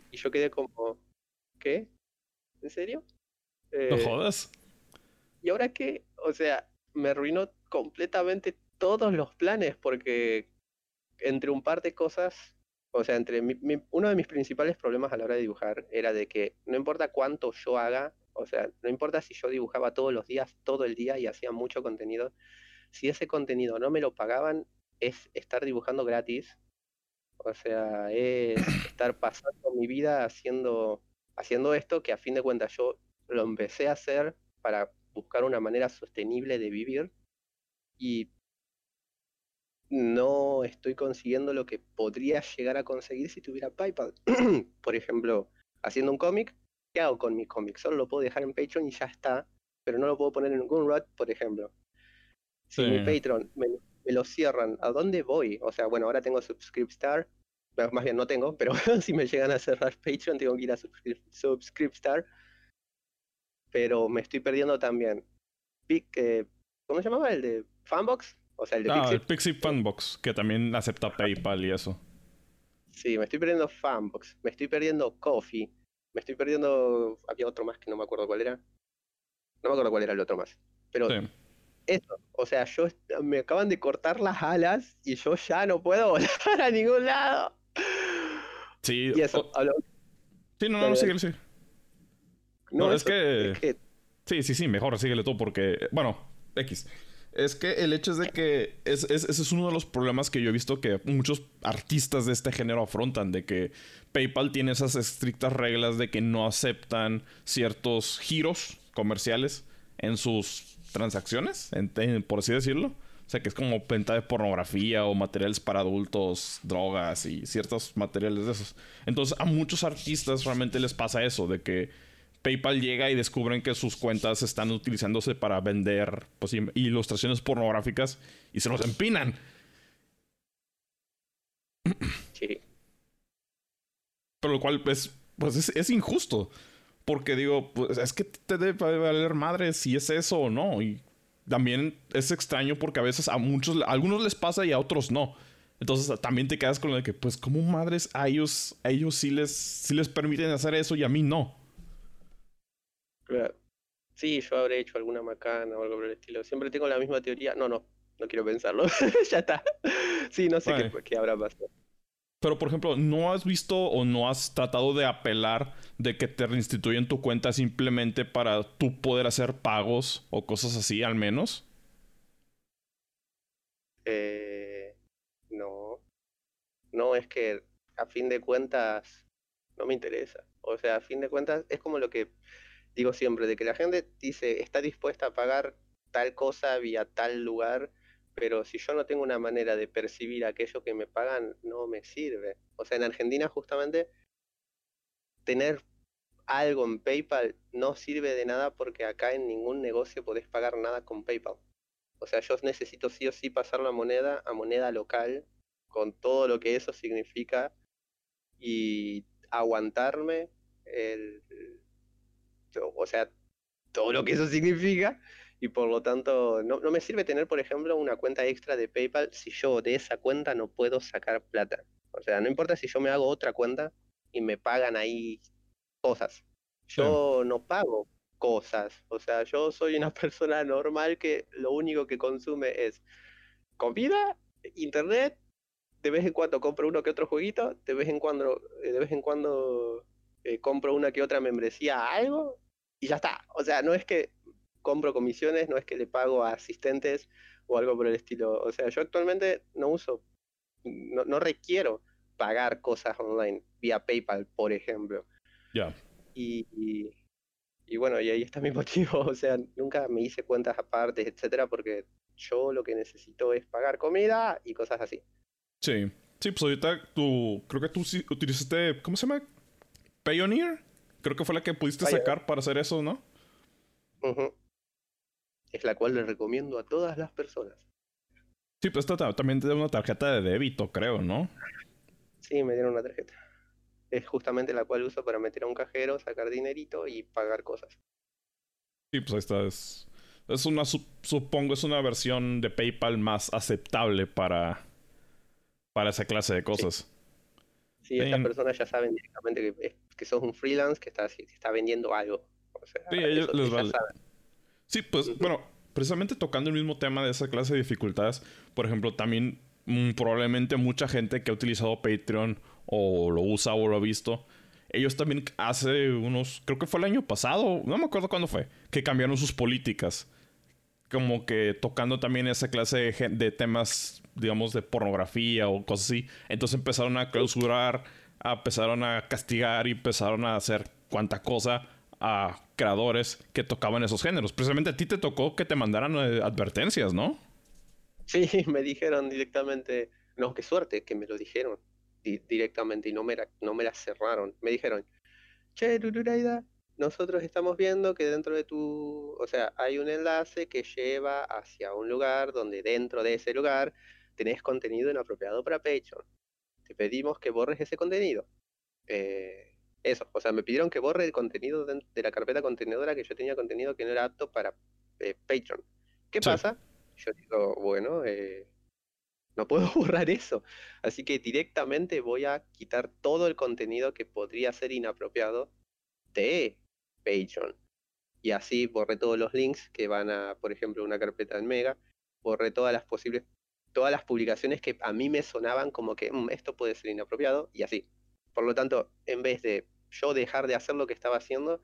Y yo quedé como, ¿qué? ¿En serio? no eh, jodas. ¿Y ahora qué? O sea, me arruinó completamente todos los planes porque entre un par de cosas, o sea, entre uno de mis principales problemas a la hora de dibujar era de que no importa cuánto yo haga, o sea, no importa si yo dibujaba todos los días, todo el día y hacía mucho contenido, si ese contenido no me lo pagaban, es estar dibujando gratis o sea, es <coughs> estar pasando mi vida haciendo, haciendo esto que a fin de cuentas yo lo empecé a hacer para buscar una manera sostenible de vivir y no estoy consiguiendo lo que podría llegar a conseguir si tuviera PayPal. <clears throat> Por ejemplo, haciendo un cómic, ¿qué hago con mi cómic? Solo lo puedo dejar en Patreon y ya está, pero no lo puedo poner en Gunrod, por ejemplo. Si mi Patreon me, me lo cierran, ¿a dónde voy? O sea, bueno, ahora tengo Subscriptstar, más bien no tengo, pero <laughs> si me llegan a cerrar Patreon tengo que ir a Subscriptstar. Pero me estoy perdiendo también. Eh, ¿Cómo se llamaba? ¿El de Fanbox? O sea, el de ah, el Pixie Fanbox, que también acepta PayPal y eso. Sí, me estoy perdiendo Fanbox, me estoy perdiendo Coffee, me estoy perdiendo. Había otro más que no me acuerdo cuál era. No me acuerdo cuál era el otro más. Pero eso, o sea, yo me acaban de cortar las alas y yo ya no puedo <laughs> volar a ningún lado. Sí. Y eso, Sí, no, no, no, síguele, sí. No, es, que... Sí, sí, sí, mejor síguele tú porque, bueno, X. Es que el hecho es de que es, ese es uno de los problemas que yo he visto que muchos artistas de este género afrontan, de que PayPal tiene esas estrictas reglas de que no aceptan ciertos giros comerciales en sus transacciones, por así decirlo. O sea, que es como venta de pornografía o materiales para adultos, drogas y ciertos materiales de esos. Entonces, a muchos artistas realmente les pasa eso, de que PayPal llega y descubren que sus cuentas están utilizándose para vender pues, ilustraciones pornográficas y se los empinan. <clears throat> Sí. Pero lo cual pues, pues es, es injusto. Porque digo, pues es que te debe valer madre si es eso o no. Y también es extraño porque a veces a muchos, a algunos les pasa y a otros no. Entonces también te quedas con lo de que, pues, como madres a ellos, a ellos sí les, sí les permiten hacer eso y a mí no? Sí, yo habré hecho alguna macana o algo por el estilo. Siempre tengo la misma teoría. No, no, no quiero pensarlo. <laughs> ya está. Sí, no sé qué, qué, habrá pasado. Pero, por ejemplo, ¿no has visto o no has tratado de apelar de que te reinstituyen tu cuenta simplemente para tú poder hacer pagos o cosas así, al menos? Eh, no. No, es que a fin de cuentas no me interesa. O sea, a fin de cuentas es como lo que digo siempre, de que la gente dice, está dispuesta a pagar tal cosa vía tal lugar pero si yo no tengo una manera de percibir aquello que me pagan, no me sirve. O sea, en Argentina justamente tener algo en PayPal no sirve de nada porque acá en ningún negocio podés pagar nada con PayPal. O sea, yo necesito sí o sí pasar la moneda a moneda local con todo lo que eso significa y aguantarme el, o sea, todo lo que eso significa y por lo tanto no, me sirve tener, por ejemplo, una cuenta extra de PayPal si yo de esa cuenta no puedo sacar plata. O sea, no importa si yo me hago otra cuenta y me pagan ahí cosas. Yo no pago cosas. O sea, yo soy una <laughs> persona normal que lo único que consume es comida, internet, de vez en cuando compro uno que otro jueguito, de vez en cuando, de vez en cuando eh, compro una que otra membresía a algo y ya está. O sea, no es que compro comisiones, no es que le pago a asistentes o algo por el estilo. O sea, yo actualmente no uso, no, requiero pagar cosas online vía PayPal, por ejemplo. Ya. Y, y, bueno, y ahí está mi <laughs> motivo. O sea, nunca me hice cuentas aparte, etcétera, porque yo lo que necesito es pagar comida y cosas así. Sí. Sí, pues ahorita tú, creo que tú utilizaste, ¿cómo se llama? Payoneer. Creo que fue la que pudiste sacar para hacer eso, ¿no? es la cual le recomiendo a todas las personas. Sí, pues esta también te da una tarjeta de débito, creo, ¿no? Sí, me dieron una tarjeta. Es justamente la cual uso para meter a un cajero, sacar dinerito y pagar cosas. Sí, pues esta es. Es una, supongo, es una versión de PayPal más aceptable para, para esa clase de cosas. Sí, estas personas ya saben directamente que, que sos un freelance que está, que está vendiendo algo. sí, ellos les vale. Sí, pues bueno, precisamente tocando el mismo tema de esa clase de dificultades, por ejemplo, también mm, probablemente mucha gente que ha utilizado Patreon o lo usa o lo ha visto, ellos también hace unos, creo que fue el año pasado, no me acuerdo cuándo fue, que cambiaron sus políticas. Como que tocando también esa clase de, de temas, digamos, de pornografía o cosas así. Entonces empezaron a clausurar, empezaron a castigar y empezaron a hacer cuanta cosa a creadores que tocaban esos géneros. Precisamente a ti te tocó que te mandaran eh, advertencias, ¿no? Sí, <laughs> me dijeron directamente, no, qué suerte que me lo dijeron directamente y no me, no me la cerraron. Me dijeron, che, Luluraida, nosotros estamos viendo que dentro de tu, o sea, hay un enlace que lleva hacia un lugar donde dentro de ese lugar tenés contenido inapropiado para Patreon. Te pedimos que borres ese contenido. Eh, eso, o sea, me pidieron que borre el contenido de, la carpeta contenedora que yo tenía contenido que no era apto para eh, Patreon. ¿Qué pasa? Yo digo, bueno, eh, no puedo <laughs> borrar eso. Así que directamente voy a quitar todo el contenido que podría ser inapropiado de Patreon. Y así borré todos los links que van a, por ejemplo, una carpeta en Mega. Borré todas las posibles, todas las publicaciones que a mí me sonaban como que mm, esto puede ser inapropiado y así. Por lo tanto, en vez de yo dejar de hacer lo que estaba haciendo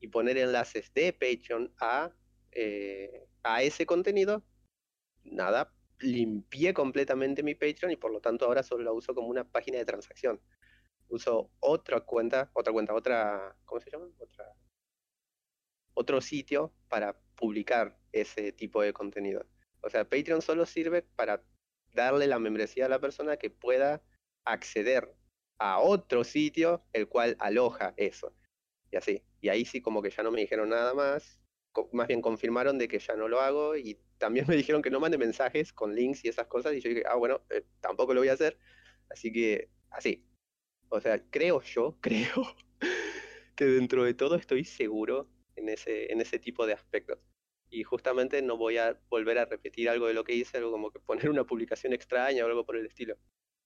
y poner enlaces de Patreon a, eh, a ese contenido, nada, limpié completamente mi Patreon y por lo tanto ahora solo la uso como una página de transacción. Uso otra cuenta, otra cuenta, otra, ¿cómo se llama? Otra, otro sitio para publicar ese tipo de contenido. O sea, Patreon solo sirve para darle la membresía a la persona que pueda acceder a otro sitio el cual aloja eso. Y así. Y ahí sí como que ya no me dijeron nada más, más bien confirmaron de que ya no lo hago y también <laughs> me dijeron que no mande mensajes con links y esas cosas y yo dije, ah, bueno, eh, tampoco lo voy a hacer. Así que así. O sea, creo yo, <laughs> creo que dentro de todo estoy seguro en ese, en ese tipo de aspectos. Y justamente no voy a volver a repetir algo de lo que hice, algo como que poner una publicación extraña o algo por el estilo.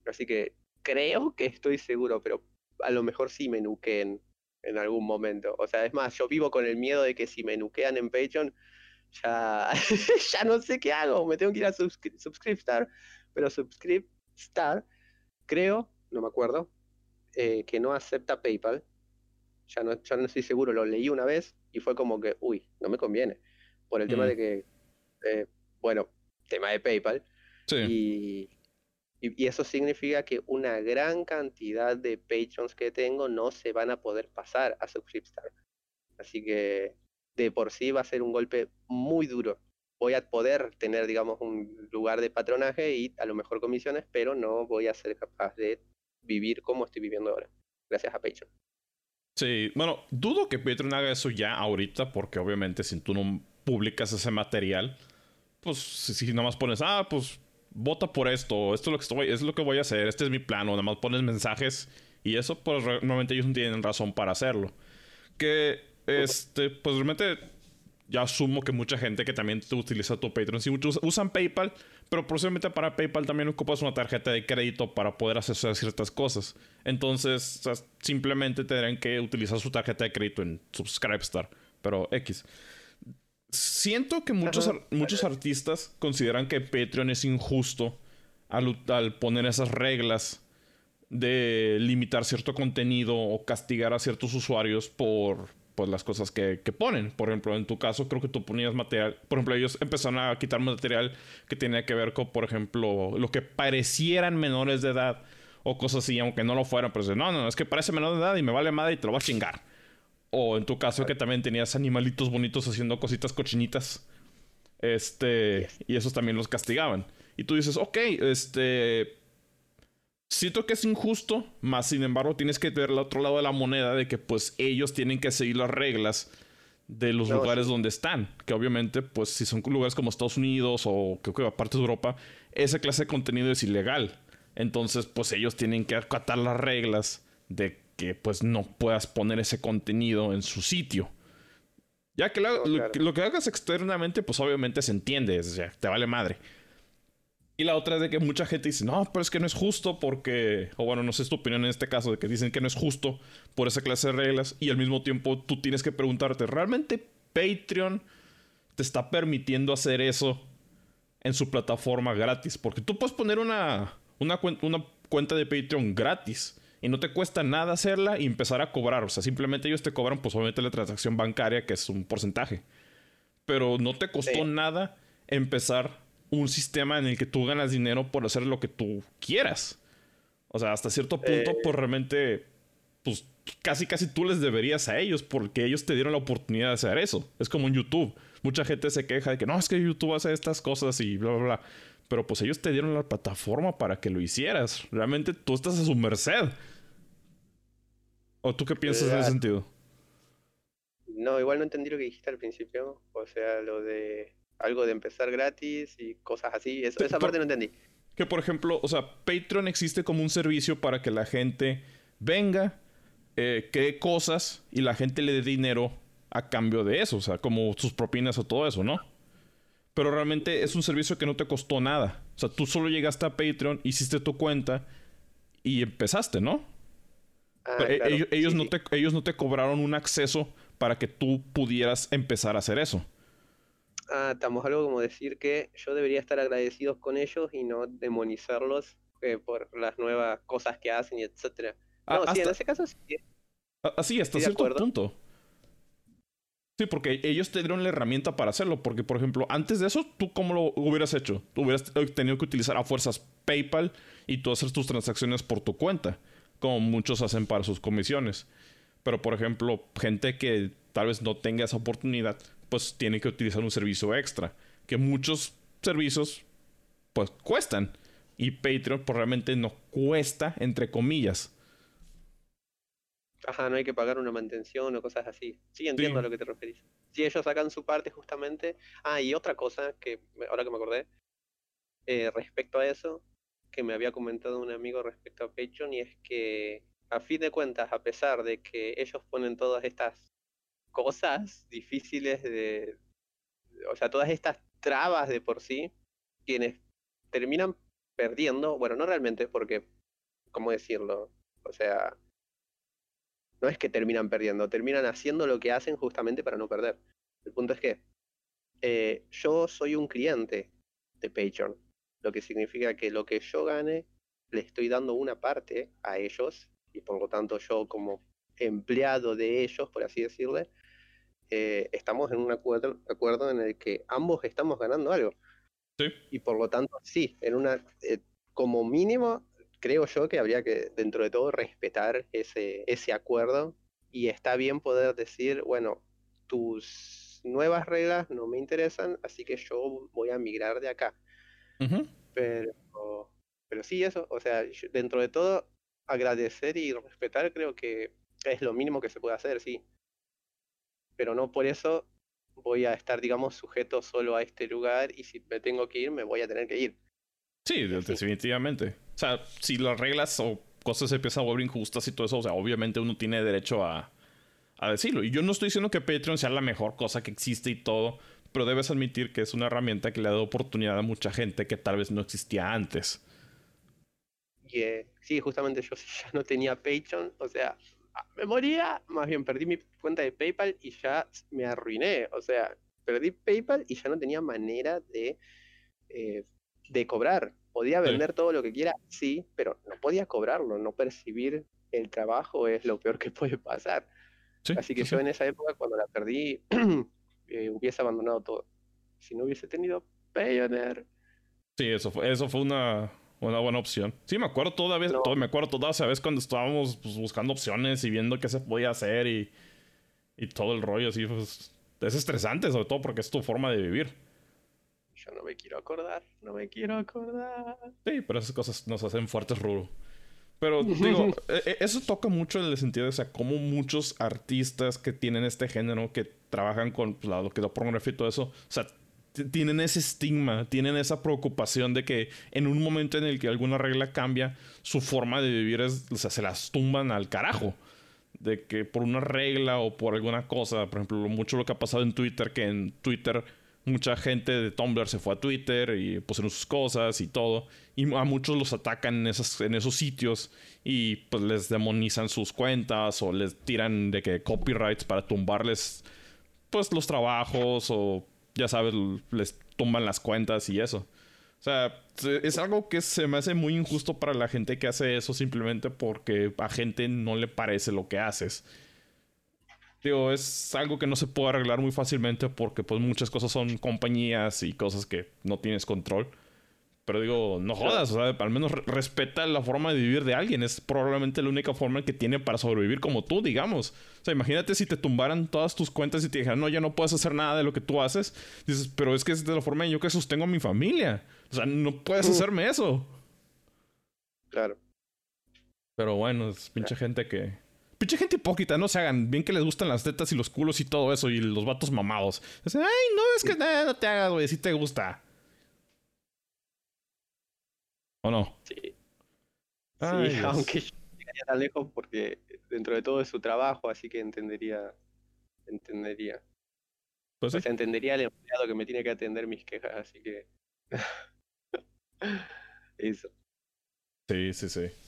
Así que creo que estoy seguro, pero a lo mejor sí me nuqueen en algún momento. O sea, es más, yo vivo con el miedo de que si me nuquean en Patreon, ya, <laughs> ya no sé qué hago, me tengo que ir a Subscriptstar, pero Subscriptstar, creo, no me acuerdo, eh, que no acepta PayPal. Ya no, ya no estoy seguro, lo leí una vez y fue como que, uy, no me conviene por el tema mm. de que, eh, bueno, tema de PayPal. Y, y, eso significa que una gran cantidad de patrons que tengo no se van a poder pasar a Subscriptstar. Así que de por sí va a ser un golpe muy duro. Voy a poder tener, digamos, un lugar de patronaje y a lo mejor comisiones, pero no voy a ser capaz de vivir como estoy viviendo ahora, gracias a Patreon. Sí, bueno, dudo que Patreon haga eso ya ahorita, porque obviamente si tú no publicas ese material, pues si, nada más pones, ah, pues vota por esto, esto es lo que estoy, es lo que voy a hacer, este es mi plano, nada más pones mensajes y eso, pues normalmente ellos no tienen razón para hacerlo. Que, este, pues realmente ya asumo que mucha gente que también utiliza tu Patreon, si muchos usan PayPal, pero posiblemente para PayPal también ocupas una tarjeta de crédito para poder hacer ciertas cosas. Entonces, simplemente tendrán que utilizar su tarjeta de crédito en Subscribestar, pero X. Siento que muchos, muchos artistas consideran que Patreon es injusto al, poner esas reglas de limitar cierto contenido o castigar a ciertos usuarios por pues, las cosas que, ponen. Por ejemplo, en tu caso, creo que tú ponías material. Por ejemplo, ellos empezaron a quitar material que tenía que ver con, por ejemplo, lo que parecieran menores de edad o cosas así, aunque no lo fueran. Pero no, no, es que parece menor de edad y me vale madre y te lo va a chingar. O en tu caso que también tenías animalitos bonitos haciendo cositas cochinitas. Este, y esos también los castigaban. Y tú dices, ok, este, siento que es injusto, más sin embargo tienes que ver el otro lado de la moneda de que pues ellos tienen que seguir las reglas de los lugares donde están. Que obviamente, pues si son lugares como Estados Unidos o creo que partes de Europa, esa clase de contenido es ilegal. Entonces, pues ellos tienen que acatar las reglas de que pues no puedas poner ese contenido en su sitio. Ya que lo, que hagas externamente, pues obviamente se entiende, o sea, te vale madre. Y la otra es de que mucha gente dice, no, pero es que no es justo porque, o bueno, no sé tu opinión en este caso, de que dicen que no es justo por esa clase de reglas y al mismo tiempo tú tienes que preguntarte, ¿realmente Patreon te está permitiendo hacer eso en su plataforma gratis? Porque tú puedes poner una, una, una cuenta de Patreon gratis y no te cuesta nada hacerla y empezar a cobrar. O sea, simplemente ellos te cobran, pues obviamente la transacción bancaria, que es un porcentaje. Pero no te costó nada empezar un sistema en el que tú ganas dinero por hacer lo que tú quieras. O sea, hasta cierto punto, pues realmente, pues casi casi tú les deberías a ellos porque ellos te dieron la oportunidad de hacer eso. Es como en YouTube. Mucha gente se queja de que no, es que YouTube hace estas cosas y bla, bla, bla. Pero pues ellos te dieron la plataforma para que lo hicieras. Realmente tú estás a su merced. ¿O tú qué piensas en ese sentido? No, igual no entendí lo que dijiste al principio. O sea, lo de algo de empezar gratis y cosas así. esa parte no entendí. Que por ejemplo, o sea, Patreon existe como un servicio para que la gente venga, eh, cree cosas y la gente le dé dinero a cambio de eso. O sea, como sus propinas o todo eso, ¿no? Pero realmente es un servicio que no te costó nada. O sea, tú solo llegaste a Patreon, hiciste tu cuenta y empezaste, ¿no? Ah, eh, ellos, no Te, ellos no te cobraron un acceso para que tú pudieras empezar a hacer eso. Ah, estamos algo como decir que yo debería estar agradecidos con ellos y no demonizarlos eh, por las nuevas cosas que hacen y etcétera. Ah, no, sí, en ese caso sí. Así, hasta cierto punto. Sí, porque ellos te dieron la herramienta para hacerlo. Porque, por ejemplo, antes de eso, ¿tú cómo lo hubieras hecho? Tú hubieras tenido que utilizar a fuerzas PayPal y tú hacer tus transacciones por tu cuenta como muchos hacen para sus comisiones. Pero, por ejemplo, gente que tal vez no tenga esa oportunidad, pues tiene que utilizar un servicio extra. Que muchos servicios, pues cuestan. Y Patreon, pues realmente no cuesta, entre comillas. Ajá, no hay que pagar una mantención o cosas así. Sí, entiendo a lo que te referís. Si ellos sacan su parte justamente. Ah, y otra cosa que ahora que me acordé, eh, respecto a eso, que me había comentado un amigo respecto a Patreon y es que a fin de cuentas, a pesar de que ellos ponen todas estas cosas difíciles de, o sea, todas estas trabas de por sí, quienes terminan perdiendo, bueno, no realmente, porque, ¿cómo decirlo? O sea, no es que terminan perdiendo, terminan haciendo lo que hacen justamente para no perder. El punto es que eh, yo soy un cliente de Patreon, lo que significa que lo que yo gane le estoy dando una parte a ellos y por lo tanto yo como empleado de ellos, por así decirle, eh, estamos en un acuerdo, acuerdo en el que ambos estamos ganando algo. Sí. Y por lo tanto, sí, en una, eh, como mínimo, creo yo que habría que, dentro de todo, respetar ese, ese acuerdo y está bien poder decir, bueno, tus nuevas reglas no me interesan, así que yo voy a migrar de acá. Pero, pero sí, eso, o sea, dentro de todo, agradecer y respetar creo que es lo mínimo que se puede hacer, sí. Pero no por eso voy a estar, digamos, sujeto solo a este lugar y si me tengo que ir, me voy a tener que ir. Sí, definitivamente. O sea, si las reglas o cosas se empiezan a volver injustas y todo eso, o sea, obviamente uno tiene derecho a, a decirlo. Y yo no estoy diciendo que Patreon sea la mejor cosa que existe y todo, pero debes admitir que es una herramienta que le ha dado oportunidad a mucha gente que tal vez no existía antes. Y eh, sí, justamente yo <laughs> ya no tenía Patreon, o sea, me moría, más bien perdí mi cuenta de PayPal y ya me arruiné, o sea, perdí PayPal y ya no tenía manera de, eh, de cobrar. Podía vender todo lo que quiera, sí, pero no podía cobrarlo, no percibir el trabajo es lo peor que puede pasar. Así que yo en esa época, cuando la perdí, <clears throat> eh, hubiese abandonado todo. Si no hubiese tenido Payoneer. Sí, eso fue, eso fue una, una buena opción. Sí, me acuerdo todavía, todo, me acuerdo toda esa vez cuando estábamos pues, buscando opciones y viendo qué se podía hacer y, y todo el rollo así, pues es estresante, sobre todo porque es tu forma de vivir. Yo no me quiero acordar, no me quiero acordar. Sí, pero esas cosas nos hacen fuertes, Ruro. Pero digo, e, e, eso toca mucho en el sentido de, o sea, como muchos artistas que tienen este género, que trabajan con pues, lo que es la pornografía y todo eso, o sea, tienen ese estigma, tienen esa preocupación de que en un momento en el que alguna regla cambia, su forma de vivir es, o sea, se las tumban al carajo. De que por una regla o por alguna cosa, por ejemplo, mucho lo que ha pasado en Twitter, que en Twitter mucha gente de Tumblr se fue a Twitter y pusieron sus cosas y todo. Y a muchos los atacan en, esos, en esos sitios y pues les demonizan sus cuentas o les tiran de que copyrights para tumbarles pues los trabajos o ya sabes, les tumban las cuentas y eso. O sea, es algo que se me hace muy injusto para la gente que hace eso simplemente porque a gente no le parece lo que haces. Digo, es algo que no se puede arreglar muy fácilmente porque pues muchas cosas son compañías y cosas que no tienes control. Pero digo, no jodas, o sea, al menos respeta la forma de vivir de alguien. Es probablemente la única forma que tiene para sobrevivir como tú, digamos. O sea, imagínate si te tumbaran todas tus cuentas y te dijeran, no, ya no puedes hacer nada de lo que tú haces. Dices, pero es que es de la forma en yo que sostengo a mi familia. O sea, no puedes hacerme eso. Claro. Pero bueno, es pinche gente que. Pinche gente hipócrita, no se hagan. Bien que les gustan las tetas y los culos y todo eso y los vatos mamados. Dicen, ay, no, es que nada, no te hagas, güey, si te gusta. ¿O no? Sí. sí, aunque yo llegaría tan lejos porque dentro de todo es su trabajo, así que entendería. Entendería. Pues o sea, entendería al empleado que me tiene que atender mis quejas, así que. <laughs> Eso. Sí, sí, sí.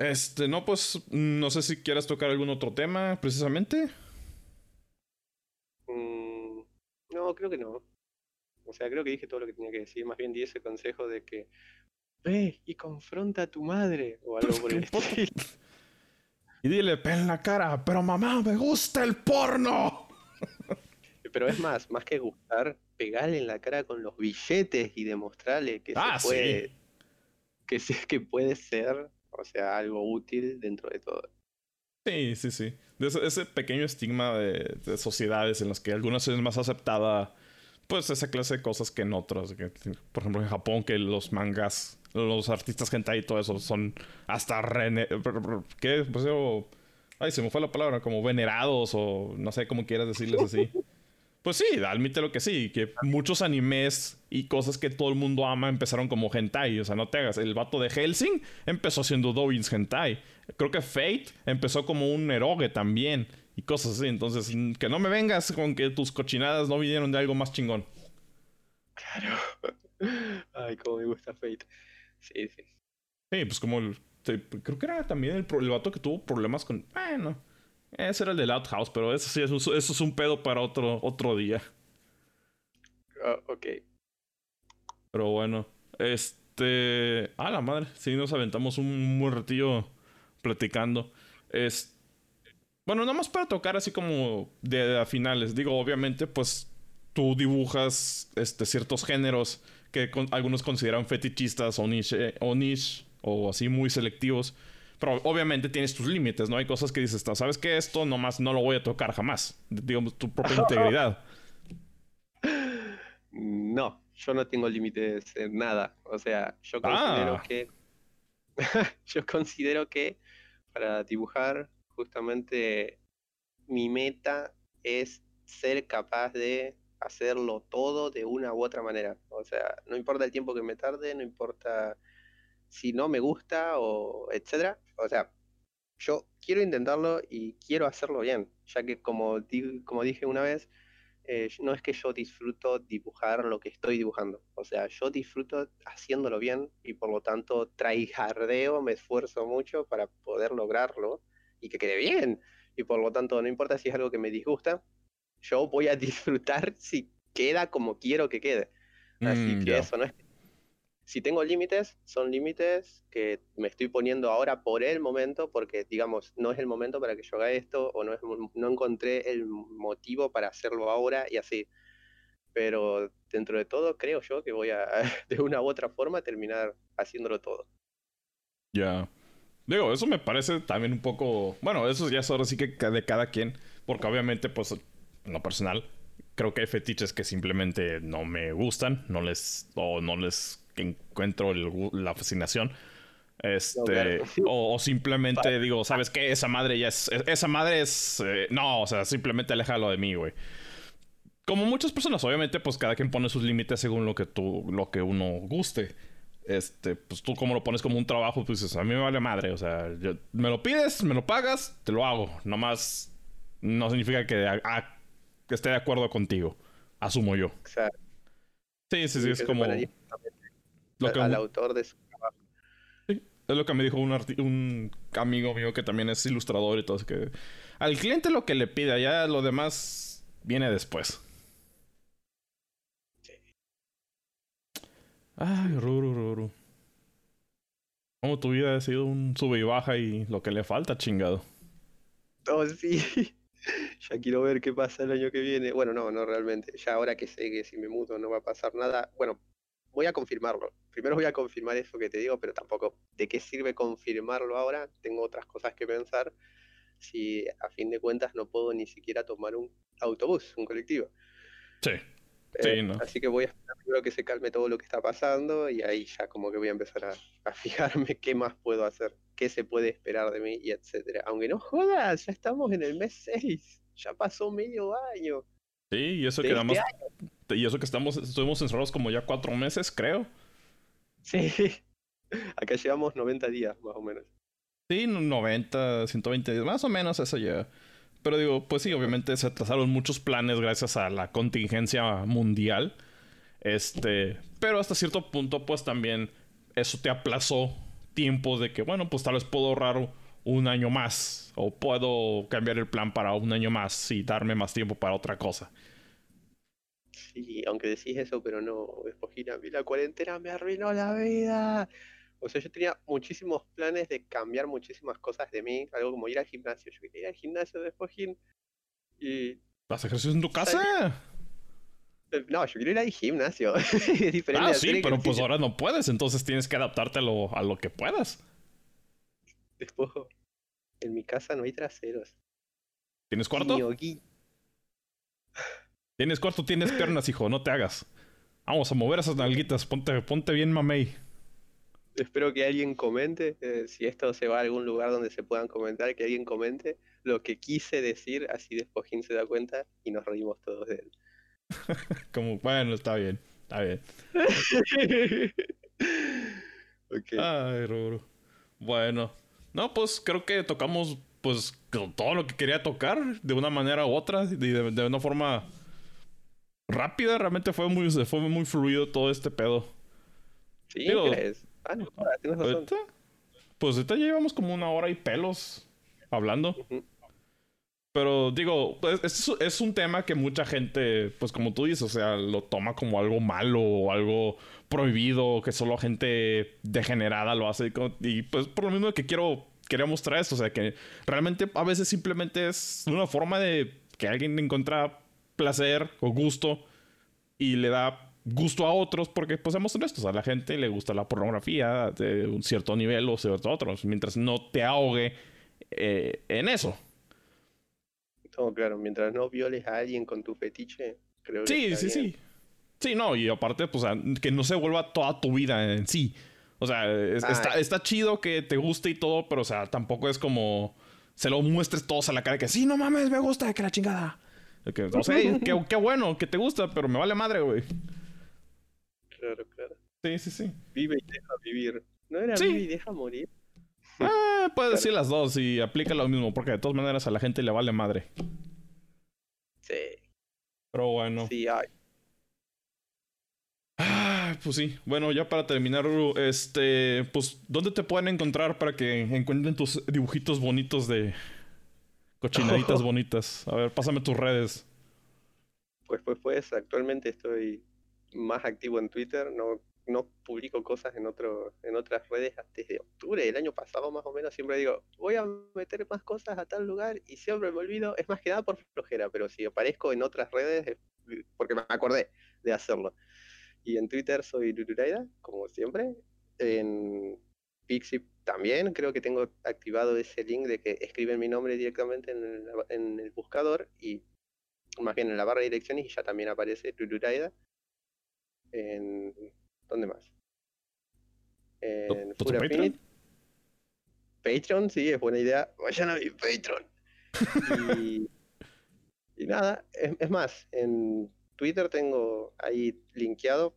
Este, no, pues, no sé si quieras tocar algún otro tema precisamente. Mm, no, creo que no. O sea, creo que dije todo lo que tenía que decir. Más bien di ese consejo de que ve y confronta a tu madre o algo por el <laughs> estilo. Y dile, en la cara, pero mamá, me gusta el porno. <laughs> Pero es más, más que gustar, pegarle en la cara con los billetes y demostrarle que ah, se puede, que, que puede ser, o sea, algo útil dentro de todo. Sí, sí, sí. ese, pequeño estigma de, de, sociedades en las que algunas es más aceptada, pues esa clase de cosas que en otras. Que, por ejemplo, en Japón, que los mangas los artistas hentai y todo eso son hasta rene ¿qué? Pues yo ay, se me fue la palabra, como venerados o no sé cómo quieras decirles así. <laughs> Pues sí, admite lo que sí, que muchos animes y cosas que todo el mundo ama empezaron como hentai, o sea, no te hagas, el vato de Helsing empezó siendo Dobbins hentai. Creo que Fate empezó como un eroge también y cosas así. Entonces, que no me vengas con que tus cochinadas no vinieron de algo más chingón. Claro. <laughs> Ay, cómo me gusta Fate. Sí, sí. Sí, pues como el, creo que era también el, el vato que tuvo problemas con. Bueno, ese era el de Outhouse, pero eso sí, eso, eso es un pedo para otro, otro día. Ah, ok. Pero bueno, este. Ah, la madre. Sí, nos aventamos un buen ratillo platicando. Es. Bueno, nada más para tocar así como de, a finales. Digo, obviamente, pues tú dibujas este, ciertos géneros que algunos consideran fetichistas o niche, o niche o así muy selectivos. Pero obviamente tienes tus límites, ¿no? Hay cosas que dices, ¿sabes qué? Esto nomás no lo voy a tocar jamás. Digamos, tu propia <laughs> integridad. No, yo no tengo límites en nada. O sea, yo considero ah. que. <laughs> yo considero que para dibujar, justamente mi meta es ser capaz de hacerlo todo de una u otra manera. O sea, no importa el tiempo que me tarde, no importa si no me gusta o etcétera. O sea, yo quiero intentarlo y quiero hacerlo bien, ya que como, como dije una vez, eh, no es que yo disfruto dibujar lo que estoy dibujando, o sea, yo disfruto haciéndolo bien y por lo tanto traijardeo, me esfuerzo mucho para poder lograrlo y que quede bien. Y por lo tanto, no importa si es algo que me disgusta, yo voy a <laughs> disfrutar si queda como quiero que quede. Así mm, que eso no es si tengo límites, son límites que me estoy poniendo ahora por el momento, porque digamos, no es el momento para que yo haga esto, o no, es, no encontré el motivo para hacerlo ahora y así. Pero dentro de todo, creo yo que voy a, <laughs> de una u otra forma, terminar haciéndolo todo. Ya. Digo, eso me parece también un poco. Bueno, eso ya es ahora sí que de cada quien. Porque obviamente, pues, en lo personal, creo que hay fetiches que simplemente no me gustan, no les. o no les encuentro la fascinación. Este, <laughs> o, simplemente digo, ¿sabes qué? Esa madre ya es. Esa madre es. Eh, no, o sea, simplemente aléjalo de mí, güey. Como muchas personas, obviamente, pues cada quien pone sus límites según lo que tú, lo que uno guste. Este, pues tú como lo pones como un trabajo, pues dices, a mí me vale madre. O sea, me lo pides, me lo pagas, te lo hago. Nomás no significa que, que esté de acuerdo contigo. Asumo yo. Sí, sí, sí, es como al autor de su trabajo. Sí, es lo que me dijo un, un amigo mío que también es ilustrador y todo. Es que al cliente lo que le pide, ya lo demás viene después. Sí. Ay, Ruru, Ruru. Como tu vida ha sido un sube y baja y lo que le falta, chingado. Oh, sí. <laughs> ya quiero ver qué pasa el año que viene. Bueno, no, no realmente. Ya ahora que sé que si me mudo no va a pasar nada. Bueno, voy a confirmarlo. Primero voy a confirmar eso que te digo, pero tampoco de qué sirve confirmarlo ahora. Tengo otras cosas que pensar si a fin de cuentas no puedo ni siquiera tomar un autobús, un colectivo. Sí. Eh, no. Así que voy a esperar primero que se calme todo lo que está pasando y ahí ya como que voy a empezar a, a <laughs> fijarme qué más puedo hacer, qué se puede esperar de mí y etcétera. Aunque no jodas, ya estamos en el mes 6, ya pasó medio año. Sí, y eso que este y eso que estamos, estuvimos encerrados como ya cuatro meses, creo. Sí. <laughs> Acá llevamos 90 días, más o menos. Sí, 90, 120 días, más o menos eso ya. Pero digo, pues sí, obviamente se atrasaron muchos planes gracias a la contingencia mundial. Este, pero hasta cierto punto, pues también eso te aplazó tiempo de que, bueno, pues tal vez puedo ahorrar un año más. O puedo cambiar el plan para un año más y darme más tiempo para otra cosa. Sí, aunque decís eso, pero no, Espojina, la cuarentena me arruinó la vida. O sea, yo tenía muchísimos planes de cambiar muchísimas cosas de mí, algo como ir al gimnasio. Yo quería ir al gimnasio de Espojín y... ¿Vas ejercicio en tu casa? No, yo quiero ir al gimnasio. <laughs> es diferente ah, sí, pero pues ahora no puedes, entonces tienes que adaptarte a lo, a lo que puedas. Despojo, en mi casa no hay traseros. ¿Tienes cuarto? Tienes cuarto, tienes piernas, hijo, no te hagas. Vamos a mover esas nalguitas, ponte, ponte bien mamey. Espero que alguien comente, eh, si esto se va a algún lugar donde se puedan comentar, que alguien comente lo que quise decir, así después quien se da cuenta y nos reímos todos de él. <laughs> Como, bueno, está bien, está bien. <laughs> Ay, Ruru. Bueno, no, pues creo que tocamos pues todo lo que quería tocar de una manera u otra, de, de una forma rápida, realmente fue muy, fue muy fluido todo este pedo. Sí, ¿crees? Ah, no, tienes razón. Ahorita, pues ahorita llevamos como una hora y pelos hablando. Pero digo, pues, es, es, un tema que mucha gente, pues como tú dices, o sea, lo toma como algo malo o algo prohibido, que solo gente degenerada lo hace. Y pues por lo mismo que quiero, quería mostrar esto, o sea, que realmente a veces simplemente es una forma de que alguien encuentra placer o gusto y le da gusto a otros porque pues seamos honestos, a la gente le gusta la pornografía de un cierto nivel o cierto otros, mientras no te ahogue eh, en eso. Todo claro, mientras no violes a alguien con tu fetiche, creo que Sí, sí, sí. Sí, no, y aparte, pues, que no se vuelva toda tu vida en sí. O sea, está, está, chido que te guste y todo, pero, o sea, tampoco es como se lo muestres todos a la cara que sí, no mames, me gusta, que la chingada. Que, o sea, qué, qué, bueno, que te gusta, pero me vale madre, güey. Claro, claro. Sí, sí, sí. Vive y deja vivir. ¿No era vive y deja morir? <laughs> Eh, puedes decir las dos y aplica lo mismo, porque de todas maneras a la gente le vale madre. Sí. Pero bueno. Sí, hay. Ah, pues sí. Bueno, ya para terminar, este, pues, ¿dónde te pueden encontrar para que encuentren tus dibujitos bonitos de cochinaditas <laughs> bonitas? A ver, pásame tus redes. Pues, pues, pues, actualmente estoy más activo en Twitter, no no publico cosas en, otro, en otras redes desde octubre del año pasado más o menos. Siempre digo, voy a meter más cosas a tal lugar y siempre me olvido. Es más que nada por flojera, pero si aparezco en otras redes porque me acordé de hacerlo. Y en Twitter soy Luluraida, como siempre. En Pixip también creo que tengo activado ese link de que escriben mi nombre directamente en el, en el buscador y más bien en la barra de direcciones y ya también aparece Luluraida. En ¿Dónde más? En Patreon? Patreon, sí, es buena idea. Vayan a mi Patreon. y, nada, es, más, en Twitter tengo ahí linkeado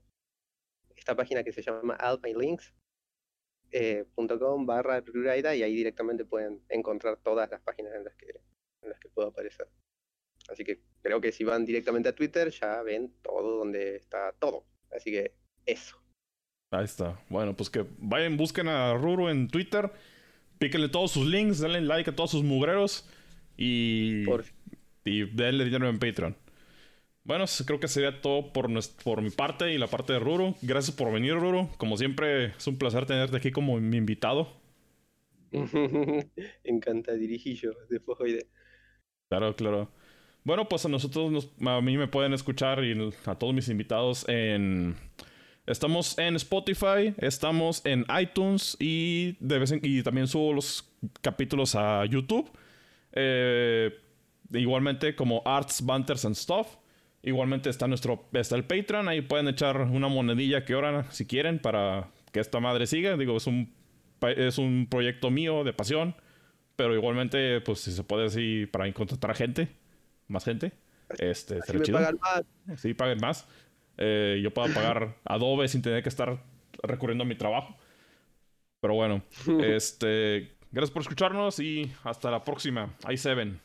esta página que se llama alpinelinks.com eh, barra Ruraida y ahí directamente pueden encontrar todas las páginas en las que en las que puedo aparecer. Así que creo que si van directamente a Twitter ya ven todo donde está todo. Así que eso. Ahí está. Bueno, pues que vayan, busquen a Ruru en Twitter, píquenle todos sus links, denle like a todos sus mugreros y, y denle dinero en Patreon. Bueno, creo que sería todo por, por mi parte y la parte de Ruru. Gracias por venir, Ruru. Como siempre, es un placer tenerte aquí como mi invitado. <laughs> Encanta dirigir de... Claro, claro. Bueno, pues a nosotros, a mí me pueden escuchar y a todos mis invitados en Estamos en Spotify, estamos en iTunes y, de vez en, y también subo los capítulos a YouTube. Eh, igualmente como Arts, Banters and Stuff. Igualmente está nuestro está el Patreon, ahí pueden echar una monedilla que oran si quieren para que esta madre siga. Digo, es un es un proyecto mío de pasión, pero igualmente pues si se puede así para contratar gente, más gente. Este, pagan más. Sí, paguen más. Eh, yo pueda pagar Adobe sin tener que estar recurriendo a mi trabajo. Pero bueno, <laughs> este, gracias por escucharnos y hasta la próxima. Ahí se ven.